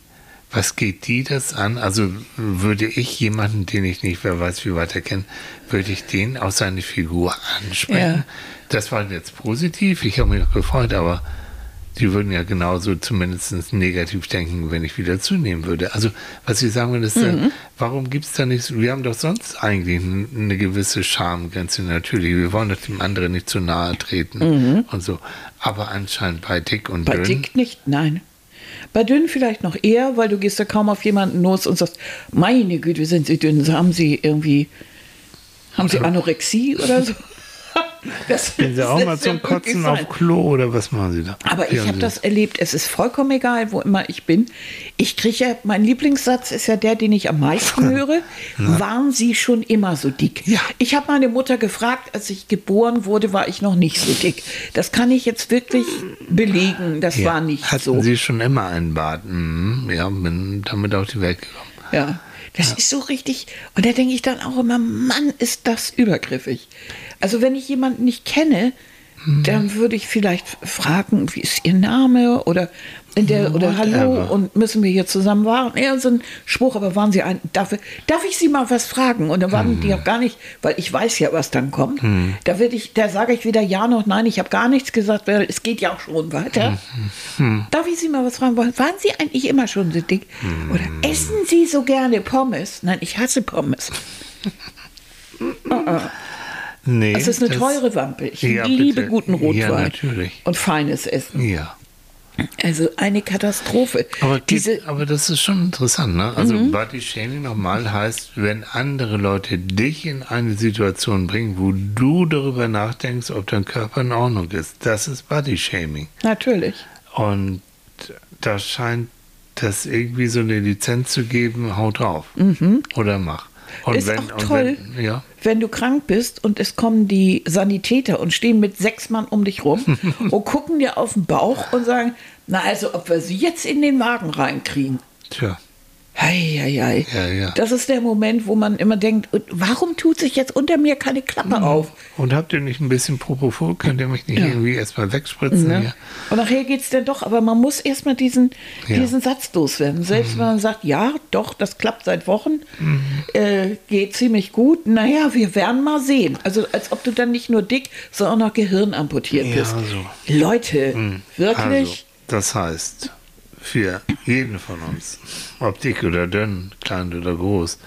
Was geht die das an? Also würde ich jemanden, den ich nicht, wer weiß wie weiter kenne, würde ich den aus seiner Figur ansprechen? Ja. Das war jetzt positiv, ich habe mich auch gefreut, aber die würden ja genauso zumindest negativ denken, wenn ich wieder zunehmen würde. Also, was ich sagen will, ist, äh, warum gibt es da nicht, wir haben doch sonst eigentlich eine gewisse Schamgrenze natürlich. Wir wollen doch dem anderen nicht zu nahe treten und so. Aber anscheinend bei dick und Bei dünn. dick nicht, nein. Bei dünn vielleicht noch eher, weil du gehst ja kaum auf jemanden los und sagst, meine Güte, sind sie dünn, haben sie irgendwie, haben sie Anorexie oder so? Das, Gehen Sie auch mal zum Kotzen auf. Klo oder was machen Sie da? Aber Wie ich habe das erlebt, es ist vollkommen egal, wo immer ich bin. Ich kriege ja, mein Lieblingssatz ist ja der, den ich am meisten höre. Waren Sie schon immer so dick? Ja. Ich habe meine Mutter gefragt, als ich geboren wurde, war ich noch nicht so dick. Das kann ich jetzt wirklich belegen, das Ja. war nicht Hatten so. Sie schon immer einen Bart? Mhm. Ja, bin damit auf die Welt gekommen. Ja, das ist so richtig. Und da denke ich dann auch immer, Mann, ist das übergriffig. Also wenn ich jemanden nicht kenne, Mhm. dann würde ich vielleicht fragen, wie ist Ihr Name oder in der oder Hallo und müssen wir hier zusammen waren? Ja, so ein Spruch, aber waren Sie ein, darf, darf ich Sie mal was fragen? Und dann waren Mhm. die auch gar nicht, weil ich weiß ja, was dann kommt. Da würde ich, da sage ich weder ja noch nein, ich habe gar nichts gesagt, weil es geht ja auch schon weiter. Mhm. Darf ich Sie mal was fragen? Waren Sie eigentlich immer schon so dick? Oder essen Sie so gerne Pommes? Nein, ich hasse Pommes. Nee, Es ist eine das- teure Wampe. Ich Ja, liebe bitte. guten Rotwein. Ja, natürlich. Und feines Essen. Ja. Also eine Katastrophe. Aber, Diese, aber das ist schon interessant, ne? Also Mhm. Body Shaming nochmal heißt, wenn andere Leute dich in eine Situation bringen, wo du darüber nachdenkst, ob dein Körper in Ordnung ist, das ist Body Shaming. natürlich. Und da scheint das irgendwie so eine Lizenz zu geben, hau drauf. Oder mach. Und ist auch toll, wenn, ja, wenn du krank bist und es kommen die Sanitäter und stehen mit sechs Mann um dich rum und gucken dir auf den Bauch und sagen, na also, ob wir sie jetzt in den Wagen reinkriegen. tja. Heieiei. Ja, ja. Das ist der Moment, wo man immer denkt, warum tut sich jetzt unter mir keine Klappe Mhm. auf? Und habt ihr nicht ein bisschen Propofol? Könnt ihr mich nicht irgendwie erstmal wegspritzen Ne? Und nachher geht es dann doch, aber man muss erstmal diesen, Ja. Mhm. diesen Satz loswerden. Selbst wenn man sagt, ja, doch, das klappt seit Wochen, äh, geht ziemlich gut. Naja, wir werden mal sehen. Also als ob du dann nicht nur dick, sondern auch noch Gehirn amputiert Ja, bist. so. Leute, wirklich? Also, das heißt, für jeden von uns, ob dick oder dünn, klein oder groß,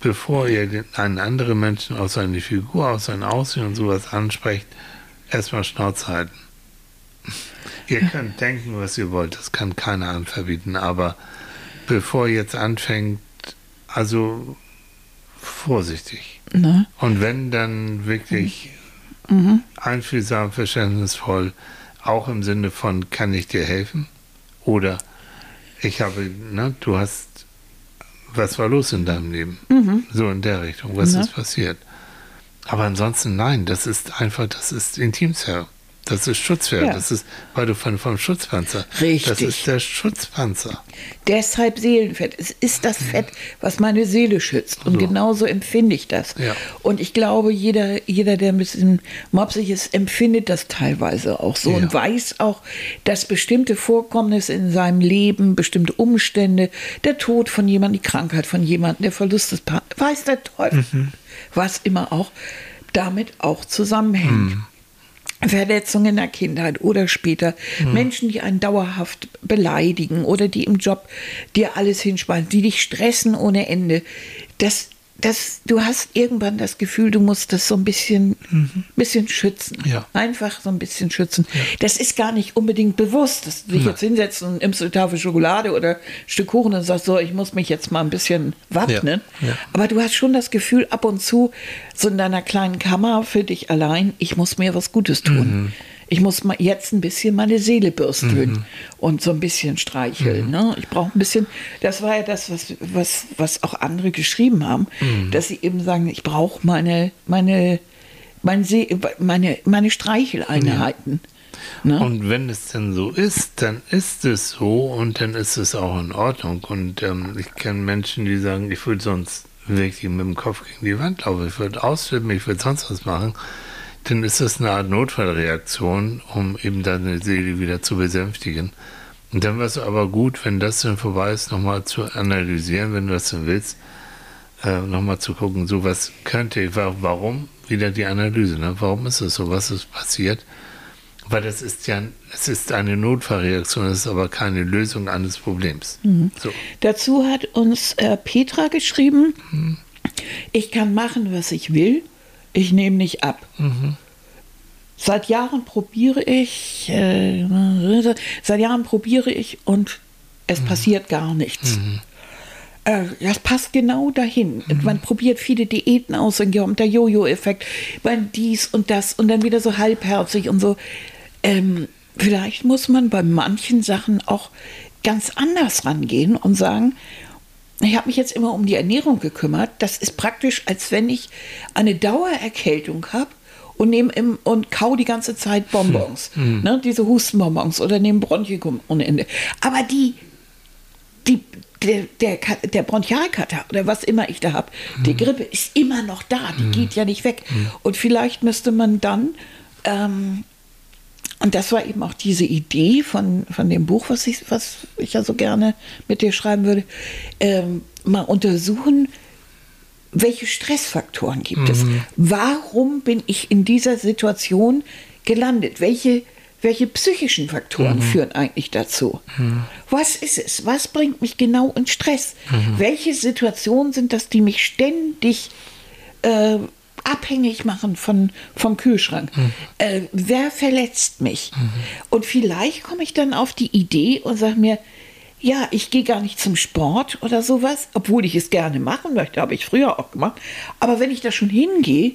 bevor ihr einen anderen Menschen auf seine Figur, auf sein Aussehen und sowas ansprecht, erstmal Schnauze halten. Ihr könnt denken, was ihr wollt, das kann keiner einem verbieten, aber bevor ihr jetzt anfängt, also vorsichtig. Ne? Und wenn dann wirklich einfühlsam, verständnisvoll, auch im Sinne von, kann ich dir helfen? Oder ich habe, ne, du hast, was war los in deinem Leben? So in der Richtung, was Ne? ist passiert? Aber ansonsten nein, das ist einfach, das ist Intimsphäre. Das ist Schutzwehr. Ja. Das ist, weil du von, vom Schutzpanzer. Das Richtig. ist der Schutzpanzer. Deshalb Seelenfett. Es ist das Fett, was meine Seele schützt. Und So. genauso empfinde ich das. Ja. Und ich glaube, jeder, jeder, der ein bisschen mopsig ist, empfindet das teilweise auch so Ja. und weiß auch, dass bestimmte Vorkommnisse in seinem Leben, bestimmte Umstände, der Tod von jemandem, die Krankheit von jemandem, der Verlust des Partners, weiß der Teufel, Mhm. was immer auch, damit auch zusammenhängt. Verletzungen in der Kindheit oder später, Menschen, die einen dauerhaft beleidigen oder die im Job dir alles hinspannen, die dich stressen ohne Ende, das, das, du hast irgendwann das Gefühl, du musst das so ein bisschen, bisschen schützen. Ja. Einfach so ein bisschen schützen. Das ist gar nicht unbedingt bewusst, dass du dich Nein. jetzt hinsetzt und nimmst eine Tafel Schokolade oder ein Stück Kuchen und sagst, so, ich muss mich jetzt mal ein bisschen wappnen. Ja. Ja. Aber du hast schon das Gefühl, ab und zu, so in deiner kleinen Kammer für dich allein, ich muss mir was Gutes tun. Ich muss mal jetzt ein bisschen meine Seele bürsteln und so ein bisschen streicheln. Ne? Ich brauche ein bisschen, das war ja das, was, was, was auch andere geschrieben haben, dass sie eben sagen, ich brauche meine, meine, mein See, meine, meine Streicheleinheiten. Ne? Und wenn es denn so ist, dann ist es so und dann ist es auch in Ordnung. Und ähm, ich kenne Menschen, die sagen, ich würde sonst wirklich mit dem Kopf gegen die Wand laufen, ich würde ausflippen, ich würde sonst was machen. Dann ist das eine Art Notfallreaktion, um eben deine Seele wieder zu besänftigen. Und dann wäre es aber gut, wenn das dann vorbei ist, nochmal zu analysieren, wenn du das denn willst, äh, nochmal zu gucken, so was könnte warum, wieder die Analyse, ne? warum ist es so, was ist passiert? Weil das ist ja, es ist eine Notfallreaktion, es ist aber keine Lösung eines Problems. So. Dazu hat uns äh, Petra geschrieben, ich kann machen, was ich will, ich nehme nicht ab. Seit Jahren probiere ich, äh, seit Jahren probiere ich und es passiert gar nichts. Äh, Das passt genau dahin. Man probiert viele Diäten aus, dann kommt der Jojo-Effekt, man dies und das und dann wieder so halbherzig und so. Ähm, vielleicht muss man bei manchen Sachen auch ganz anders rangehen und sagen, ich habe mich jetzt immer um die Ernährung gekümmert. Das ist praktisch, als wenn ich eine Dauererkältung habe und nehme im, und kau die ganze Zeit Bonbons, ne, diese Hustenbonbons oder nehme Bronchikum ohne Ende. Aber die, die, der, der, der Bronchialkater oder was immer ich da habe, die Grippe ist immer noch da, die geht ja nicht weg. Und vielleicht müsste man dann, ähm, und das war eben auch diese Idee von, von dem Buch, was ich, was ich ja so gerne mit dir schreiben würde, ähm, mal untersuchen, welche Stressfaktoren gibt es? Warum bin ich in dieser Situation gelandet? Welche, welche psychischen Faktoren führen eigentlich dazu? Was ist es? Was bringt mich genau in Stress? Welche Situationen sind das, die mich ständig äh, abhängig machen von, vom Kühlschrank. Äh, wer verletzt mich? Und vielleicht komme ich dann auf die Idee und sage mir, ja, ich gehe gar nicht zum Sport oder sowas, obwohl ich es gerne machen möchte, habe ich früher auch gemacht. Aber wenn ich da schon hingehe,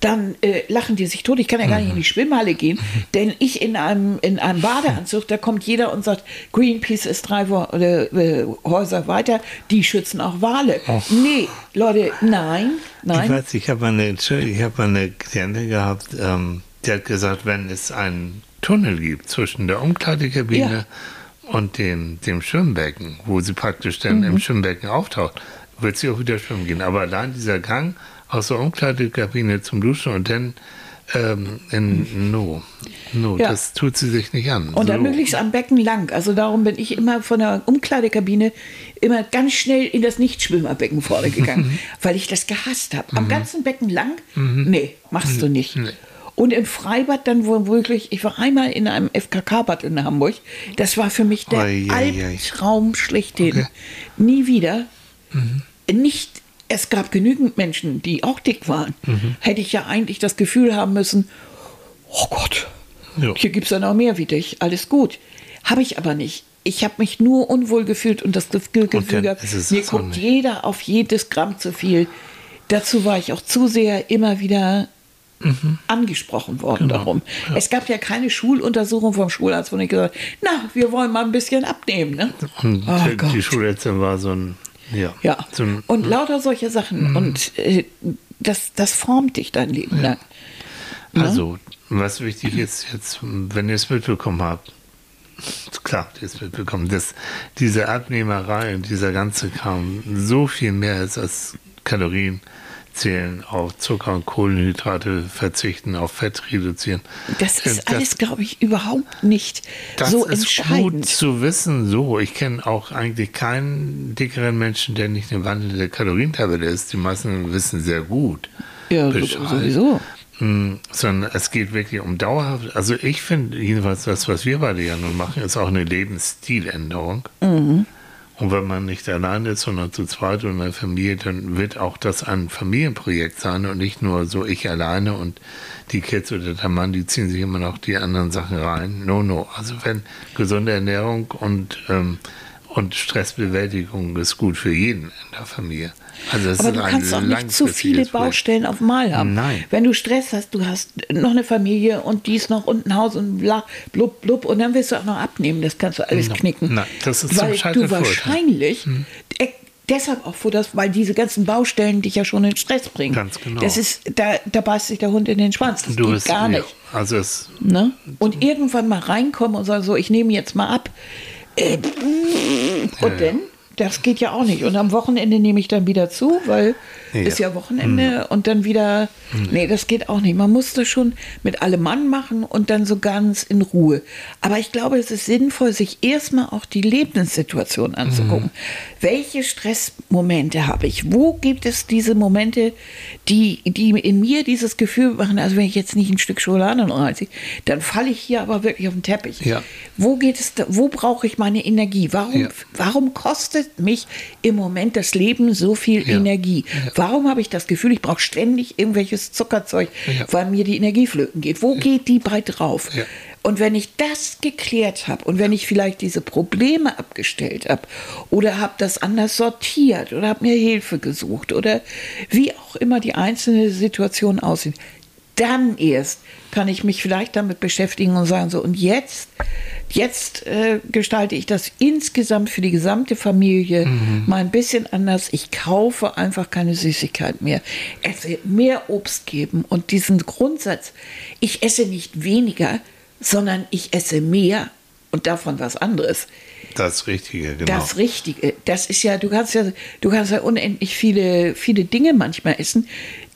dann äh, lachen die sich tot. Ich kann ja gar nicht in die Schwimmhalle gehen, denn ich in einem, in einem Badeanzug, da kommt jeder und sagt, Greenpeace ist drei äh, äh, Häuser weiter, die schützen auch Wale. Nee, Leute, nein, Ich nein. weiß, ich habe eine, ich habe eine Klientin gehabt, ähm, die hat gesagt, wenn es einen Tunnel gibt zwischen der Umkleidekabine und dem, dem Schwimmbecken, wo sie praktisch dann Mhm. im Schwimmbecken auftaucht, wird sie auch wieder schwimmen gehen. Aber allein dieser Gang aus der Umkleidekabine zum Duschen und dann ähm, in No, no, Ja. das tut sie sich nicht an. Und dann So. möglichst am Becken lang. Also darum bin ich immer von der Umkleidekabine immer ganz schnell in das Nichtschwimmerbecken vorne gegangen, weil ich das gehasst habe. Am ganzen Becken lang? Nee, machst du nicht. Nee. Und im Freibad dann wohl wirklich, ich war einmal in einem FKK-Bad in Hamburg. Das war für mich der. Albtraum schlechthin. Okay. Nie wieder. Nicht, es gab genügend Menschen, die auch dick waren. Hätte ich ja eigentlich das Gefühl haben müssen, oh Gott, Ja. hier gibt es ja noch mehr wie dich, alles gut. Habe ich aber nicht. Ich habe mich nur unwohl gefühlt und das Gefühl, gehabt, mir guckt jeder auf jedes Gramm zu viel. Dazu war ich auch zu sehr immer wieder angesprochen worden Genau. darum. Es gab ja keine Schuluntersuchung vom Schularzt, wo ich gesagt habe, na, wir wollen mal ein bisschen abnehmen. Ne? Und Oh die, Gott. Schulletzte war so ein, ja, Ja, und lauter solche Sachen. Und äh, das, das formt dich dein Leben lang. Also, was wichtig ist jetzt, wenn ihr es mitbekommen habt, klar, ihr es mitbekommen, dass diese Abnehmerei und dieser ganze Kram so viel mehr ist als Kalorien zählen, auf Zucker und Kohlenhydrate verzichten, auf Fett reduzieren. Das ist alles, glaube ich, überhaupt nicht das so ist entscheidend. gut zu wissen. So, ich kenne auch eigentlich keinen dickeren Menschen, der nicht eine wandelnde Kalorientabelle ist. Die meisten wissen sehr gut. Ja, Bescheid. sowieso. Mm, sondern es geht wirklich um dauerhaft. Also ich finde jedenfalls das, was wir beide ja nun machen, ist auch eine Lebensstiländerung. Mhm. Und wenn man nicht allein ist, sondern zu zweit oder in der Familie, dann wird auch das ein Familienprojekt sein und nicht nur so ich alleine und die Kids oder der Mann, die ziehen sich immer noch die anderen Sachen rein. No, no. Also wenn gesunde Ernährung und, ähm, und Stressbewältigung ist gut für jeden in der Familie. Also Aber du kannst auch nicht zu viele Baustellen auf Mal haben. Nein. Wenn du Stress hast, du hast noch eine Familie und dies noch und ein Haus und bla, blub, blub und dann willst du auch noch abnehmen. Das kannst du alles knicken. Nein, das ist Weil du wahrscheinlich hm. deshalb auch vor das, weil diese ganzen Baustellen dich ja schon in Stress bringen. Ganz genau. Das ist, da, da beißt sich der Hund in den Schwanz. Das du geht bist, gar nicht. Ja, also es, ne? Und irgendwann mal reinkommen und sagen, so, ich nehme jetzt mal ab. Äh, und ja, dann das geht ja auch nicht. Und am Wochenende nehme ich dann wieder zu, weil ja. ist ja Wochenende mhm. und dann wieder. Mhm. Nee, das geht auch nicht. Man muss das schon mit allem Mann machen und dann so ganz in Ruhe. Aber ich glaube, es ist sinnvoll, sich erstmal auch die Lebenssituation anzugucken. Mhm. Welche Stressmomente habe ich? Wo gibt es diese Momente, die, die in mir dieses Gefühl machen, also wenn ich jetzt nicht ein Stück Schokolade reiße, dann falle ich hier aber wirklich auf den Teppich. Ja. Wo geht es, da, wo brauche ich meine Energie? Warum, ja. warum kostet mich im Moment das Leben so viel ja. Warum habe ich das Gefühl, ich brauche ständig irgendwelches Zuckerzeug, weil mir die Energie flöten geht? Wo geht die bei drauf? Und wenn ich das geklärt habe und wenn ich vielleicht diese Probleme abgestellt habe oder habe das anders sortiert oder habe mir Hilfe gesucht oder wie auch immer die einzelne Situation aussieht, dann erst kann ich mich vielleicht damit beschäftigen und sagen so und jetzt jetzt äh, gestalte ich das insgesamt für die gesamte Familie mhm. mal ein bisschen anders. Ich kaufe einfach keine Süßigkeit mehr. Es wird mehr Obst geben und diesen Grundsatz, ich esse nicht weniger, sondern ich esse mehr und davon was anderes. Das Richtige, genau. Das Richtige. Das ist ja, du kannst ja, du kannst ja unendlich viele, viele Dinge manchmal essen,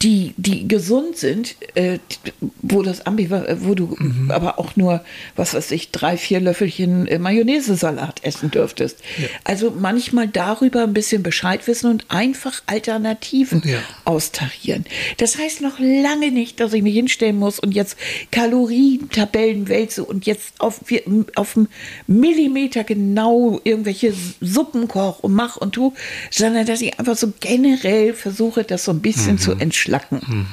die, die gesund sind, äh, wo das äh, wo du mhm. aber auch nur, was weiß ich, drei, vier Löffelchen äh, Mayonnaise-Salat essen dürftest. Ja. Also manchmal darüber ein bisschen Bescheid wissen und einfach Alternativen ja. austarieren. Das heißt noch lange nicht, dass ich mich hinstellen muss und jetzt Kalorientabellen wälze und jetzt auf, auf einen Millimeter genau irgendwelche Suppen koche und mache und tu, sondern dass ich einfach so generell versuche, das so ein bisschen mhm. zu entschlüsseln Schlacken. Mhm.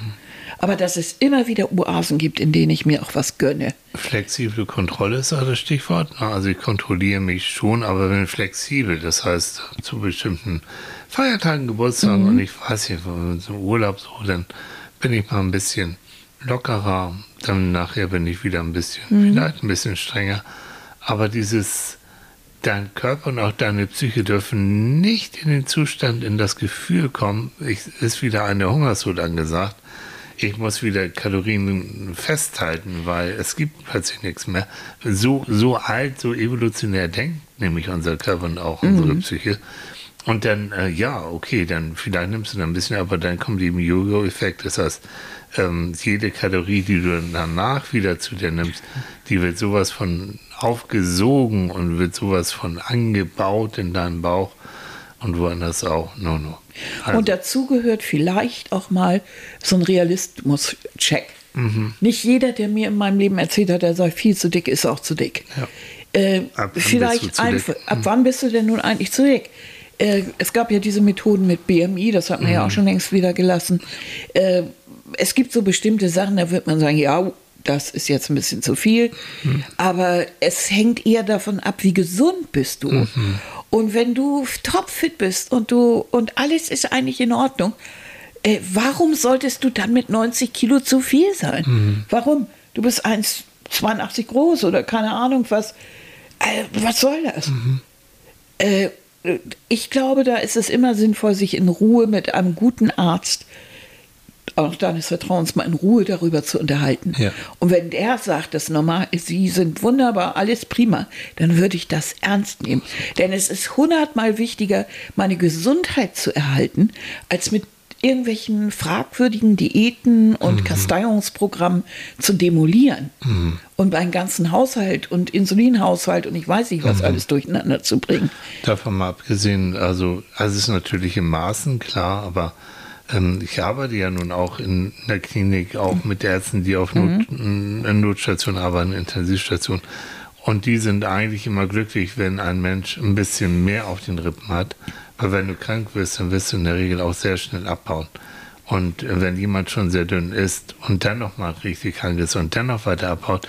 Aber dass es immer wieder Oasen gibt, in denen ich mir auch was gönne. Flexible Kontrolle ist auch das Stichwort. Also ich kontrolliere mich schon, aber bin flexibel. Das heißt, zu bestimmten Feiertagen, Geburtstagen mhm. und ich weiß nicht, so Urlaub so, dann bin ich mal ein bisschen lockerer. Dann nachher bin ich wieder ein bisschen, mhm. vielleicht ein bisschen strenger. Aber dieses dein Körper und auch deine Psyche dürfen nicht in den Zustand, in das Gefühl kommen, ich, ist wieder eine Hungersnot angesagt, ich muss wieder Kalorien festhalten, weil es gibt plötzlich nichts mehr. So, so alt, so evolutionär denkt nämlich unser Körper und auch mhm. unsere Psyche. Und dann, äh, ja, okay, dann vielleicht nimmst du dann ein bisschen, aber dann kommt eben Jojo-Effekt. Das heißt, ähm, jede Kalorie, die du danach wieder zu dir nimmst, die wird sowas von aufgesogen und wird sowas von angebaut in deinen Bauch und woanders auch. No, no. Also. Und dazu gehört vielleicht auch mal so ein Realismus-Check. Mhm. Nicht jeder, der mir in meinem Leben erzählt hat, er sei viel zu dick, ist auch zu dick. Ja. Äh, vielleicht einfach, ab wann bist du denn nun eigentlich zu dick? Äh, es gab ja diese Methoden mit BMI, das hat man mhm. ja auch schon längst wieder gelassen. Äh, es gibt so bestimmte Sachen, da wird man sagen, ja, das ist jetzt ein bisschen zu viel. Mhm. Aber es hängt eher davon ab, wie gesund bist du. Mhm. Und wenn du topfit bist und du und alles ist eigentlich in Ordnung, äh, warum solltest du dann mit 90 Kilo zu viel sein? Mhm. Warum? Du bist 1,82 groß oder keine Ahnung was. Äh, was soll das? Mhm. Äh, ich glaube, da ist es immer sinnvoll, sich in Ruhe mit einem guten Arzt auch deines Vertrauens mal in Ruhe darüber zu unterhalten. Ja. Und wenn der sagt, das normal ist, Sie sind wunderbar, alles prima, dann würde ich das ernst nehmen. Denn es ist hundertmal wichtiger, meine Gesundheit zu erhalten, als mit irgendwelchen fragwürdigen Diäten und mhm. Kasteiungsprogrammen zu demolieren mhm. und meinen ganzen Haushalt und Insulinhaushalt und ich weiß nicht, was mhm. alles durcheinander zu bringen. Davon mal abgesehen, also, also es ist natürlich in Maßen klar, aber ähm, ich arbeite ja nun auch in der Klinik, auch mit Ärzten, die auf Not, Mhm. in Notstation arbeiten, Intensivstation. Und die sind eigentlich immer glücklich, wenn ein Mensch ein bisschen mehr auf den Rippen hat. Weil wenn du krank wirst, dann wirst du in der Regel auch sehr schnell abbauen. Und äh, wenn jemand schon sehr dünn ist und dann noch mal richtig krank ist und dann noch weiter abbaut,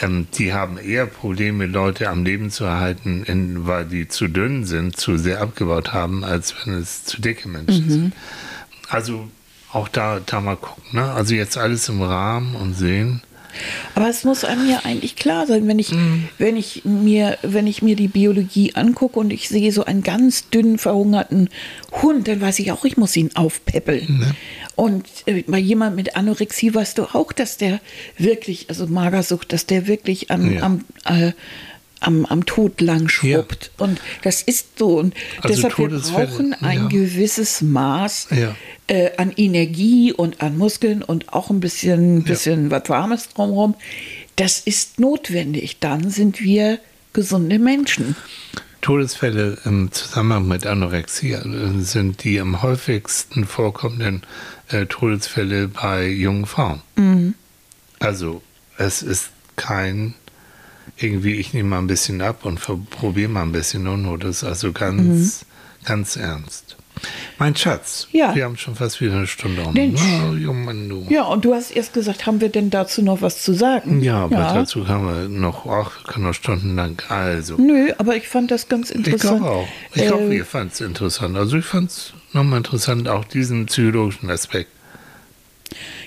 ähm, die haben eher Probleme, Leute am Leben zu erhalten, in, weil die zu dünn sind, zu sehr abgebaut haben, als wenn es zu dicke Menschen sind. Also auch da, da mal gucken. Ne? Also jetzt alles im Rahmen und sehen. Aber es muss einem ja eigentlich klar sein, wenn ich, Mhm. wenn ich mir, wenn ich mir die Biologie angucke und ich sehe so einen ganz dünnen, verhungerten Hund, dann weiß ich auch, ich muss ihn aufpäppeln. Und äh, bei jemand mit Anorexie weißt du auch, dass der wirklich, also Magersucht, dass der wirklich am, Ja. am, äh, am, am Tod lang schrubbt. Und das ist so. Und Also deshalb wir brauchen ein ja. gewisses Maß Ja. äh, an Energie und an Muskeln und auch ein bisschen, bisschen was Warmes drumherum. Das ist notwendig. Dann sind wir gesunde Menschen. Todesfälle im Zusammenhang mit Anorexia äh, sind die am häufigsten vorkommenden äh, Todesfälle bei jungen Frauen. Also es ist kein irgendwie, ich nehme mal ein bisschen ab und probiere mal ein bisschen nur, das ist also ganz, ganz ernst. Mein Schatz, Ja. wir haben schon fast wieder eine Stunde um. Oh. Ja, und du hast erst gesagt, haben wir denn dazu noch was zu sagen? Ja, aber dazu kann man noch, ach, wir können noch stundenlang. Also, Nö, aber ich fand das ganz ich interessant. glaube auch. Ich Äh, hoffe, ihr fand es interessant. Also, ich fand es nochmal interessant, auch diesen psychologischen Aspekt.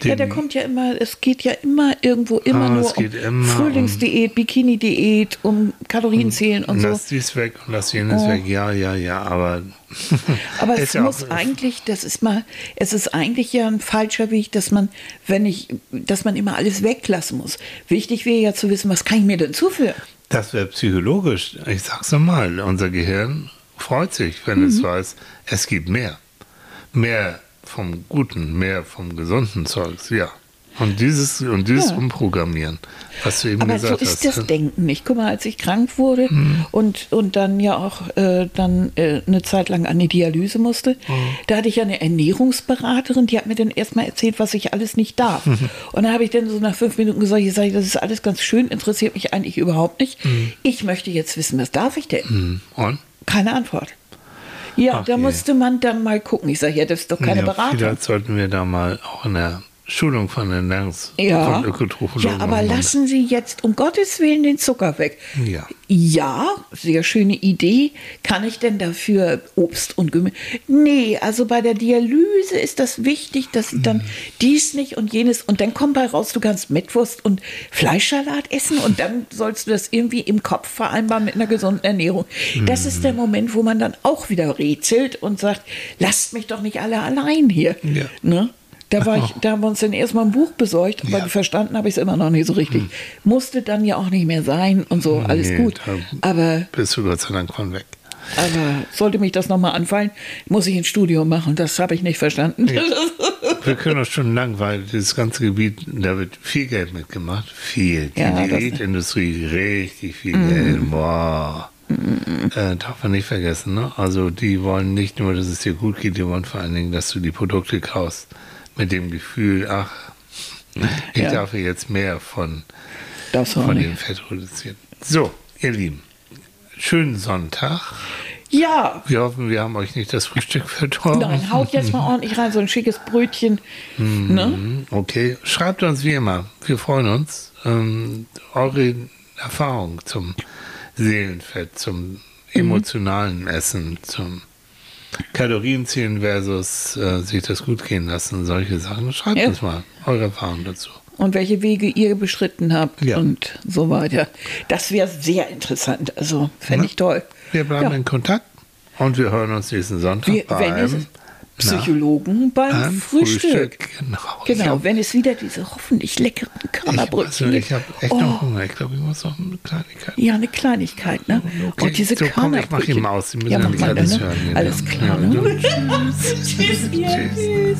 Ja, Den- der kommt ja immer, es geht ja immer irgendwo immer Ah, nur es geht um immer Frühlingsdiät, Bikini-Diät, um Kalorienzählen und so. Lass dies weg und lass jenes Oh. weg. Ja, ja, ja, aber. Aber es ist ja muss auch- eigentlich, das ist mal, es ist eigentlich ja ein falscher Weg, dass man, wenn ich, dass man immer alles weglassen muss. Wichtig wäre ja zu wissen, was kann ich mir denn zuführen? Das wäre psychologisch. Ich sag's nochmal, unser Gehirn freut sich, wenn es Mhm. weiß, es gibt mehr. Mehr vom Guten, mehr vom gesunden Zeugs, ja. Und dieses, und dieses Ja. Umprogrammieren, was du eben Aber so gesagt ist hast. das Denken nicht. Guck mal, als ich krank wurde Mhm. und, und dann ja auch äh, dann äh, eine Zeit lang an die Dialyse musste, Mhm. da hatte ich ja eine Ernährungsberaterin, die hat mir dann erstmal erzählt, was ich alles nicht darf. und dann habe ich dann so nach fünf Minuten gesagt, ich sage, das ist alles ganz schön, interessiert mich eigentlich überhaupt nicht. Ich möchte jetzt wissen, was darf ich denn? Hm, Und? Keine Antwort. Ja, Ach da je. musste man dann mal gucken. Ich sage, ja, das ist doch keine ja, Beratung. Vielleicht sollten wir da mal auch in der Schulung von Ernährungs- Ja. von Ökotrophologen ja, aber lassen Sie jetzt um Gottes Willen den Zucker weg. Ja. Ja, sehr schöne Idee. Kann ich denn dafür Obst und Gemüse? Nee, also bei der Dialyse ist das wichtig, dass Sie dann dies nicht und jenes und dann kommt bei raus, du kannst Mettwurst und Fleischsalat essen und dann sollst du das irgendwie im Kopf vereinbaren mit einer gesunden Ernährung. Das ist der Moment, wo man dann auch wieder rätselt und sagt, lasst mich doch nicht alle allein hier. Ja. Ne? Da, war ich, da haben wir uns dann erstmal ein Buch besorgt, aber Ja. verstanden habe ich es immer noch nicht so richtig. Musste dann ja auch nicht mehr sein und so, alles Nee, gut. Aber, Bist du Gott sei Dank von weg. aber sollte mich das nochmal anfallen, muss ich ein Studium machen. Das habe ich nicht verstanden. Wir können auch schon lang, weil dieses ganze Gebiet, da wird viel Geld mitgemacht. Viel. Die Ja. Diätindustrie, richtig viel Geld. Boah. Äh, darf man nicht vergessen, ne? Also die wollen nicht nur, dass es dir gut geht, die wollen vor allen Dingen, dass du die Produkte kaufst mit dem Gefühl, ach, ich Ja. darf jetzt mehr von, von nicht. dem Fett reduzieren. So, ihr Lieben, schönen Sonntag. Ja, Wir hoffen, wir haben euch nicht das Frühstück verdorben. nein, haut jetzt mal ordentlich rein, so ein schickes Brötchen. Ne? Mhm, Okay, schreibt uns wie immer. Wir freuen uns. Ähm, eure Erfahrung zum Seelenfett, zum emotionalen Essen, zum Kalorienzählen versus äh, sich das gut gehen lassen, solche Sachen. Schreibt Ja. uns mal eure Erfahrung dazu. Und welche Wege ihr beschritten habt Ja. und so weiter. Das wäre sehr interessant. Also, fände ich toll. Wir bleiben Ja. in Kontakt und wir hören uns nächsten Sonntag Wir, beim Psychologen Na, beim Frühstück. Frühstück. Genau, genau hab, wenn es wieder diese hoffentlich leckeren Körnerbrötchen gibt. Ich, ich habe echt oh. noch Hunger. Ich glaube, ich muss noch eine Kleinigkeit. Ja, eine Kleinigkeit. Ne? Oh, oh, okay, und diese so, komm, ich mache die Maus. Die müssen ja, ja nicht ne? alles hören. Genau. Alles klar. Ja, ne? tschüss. tschüss. tschüss.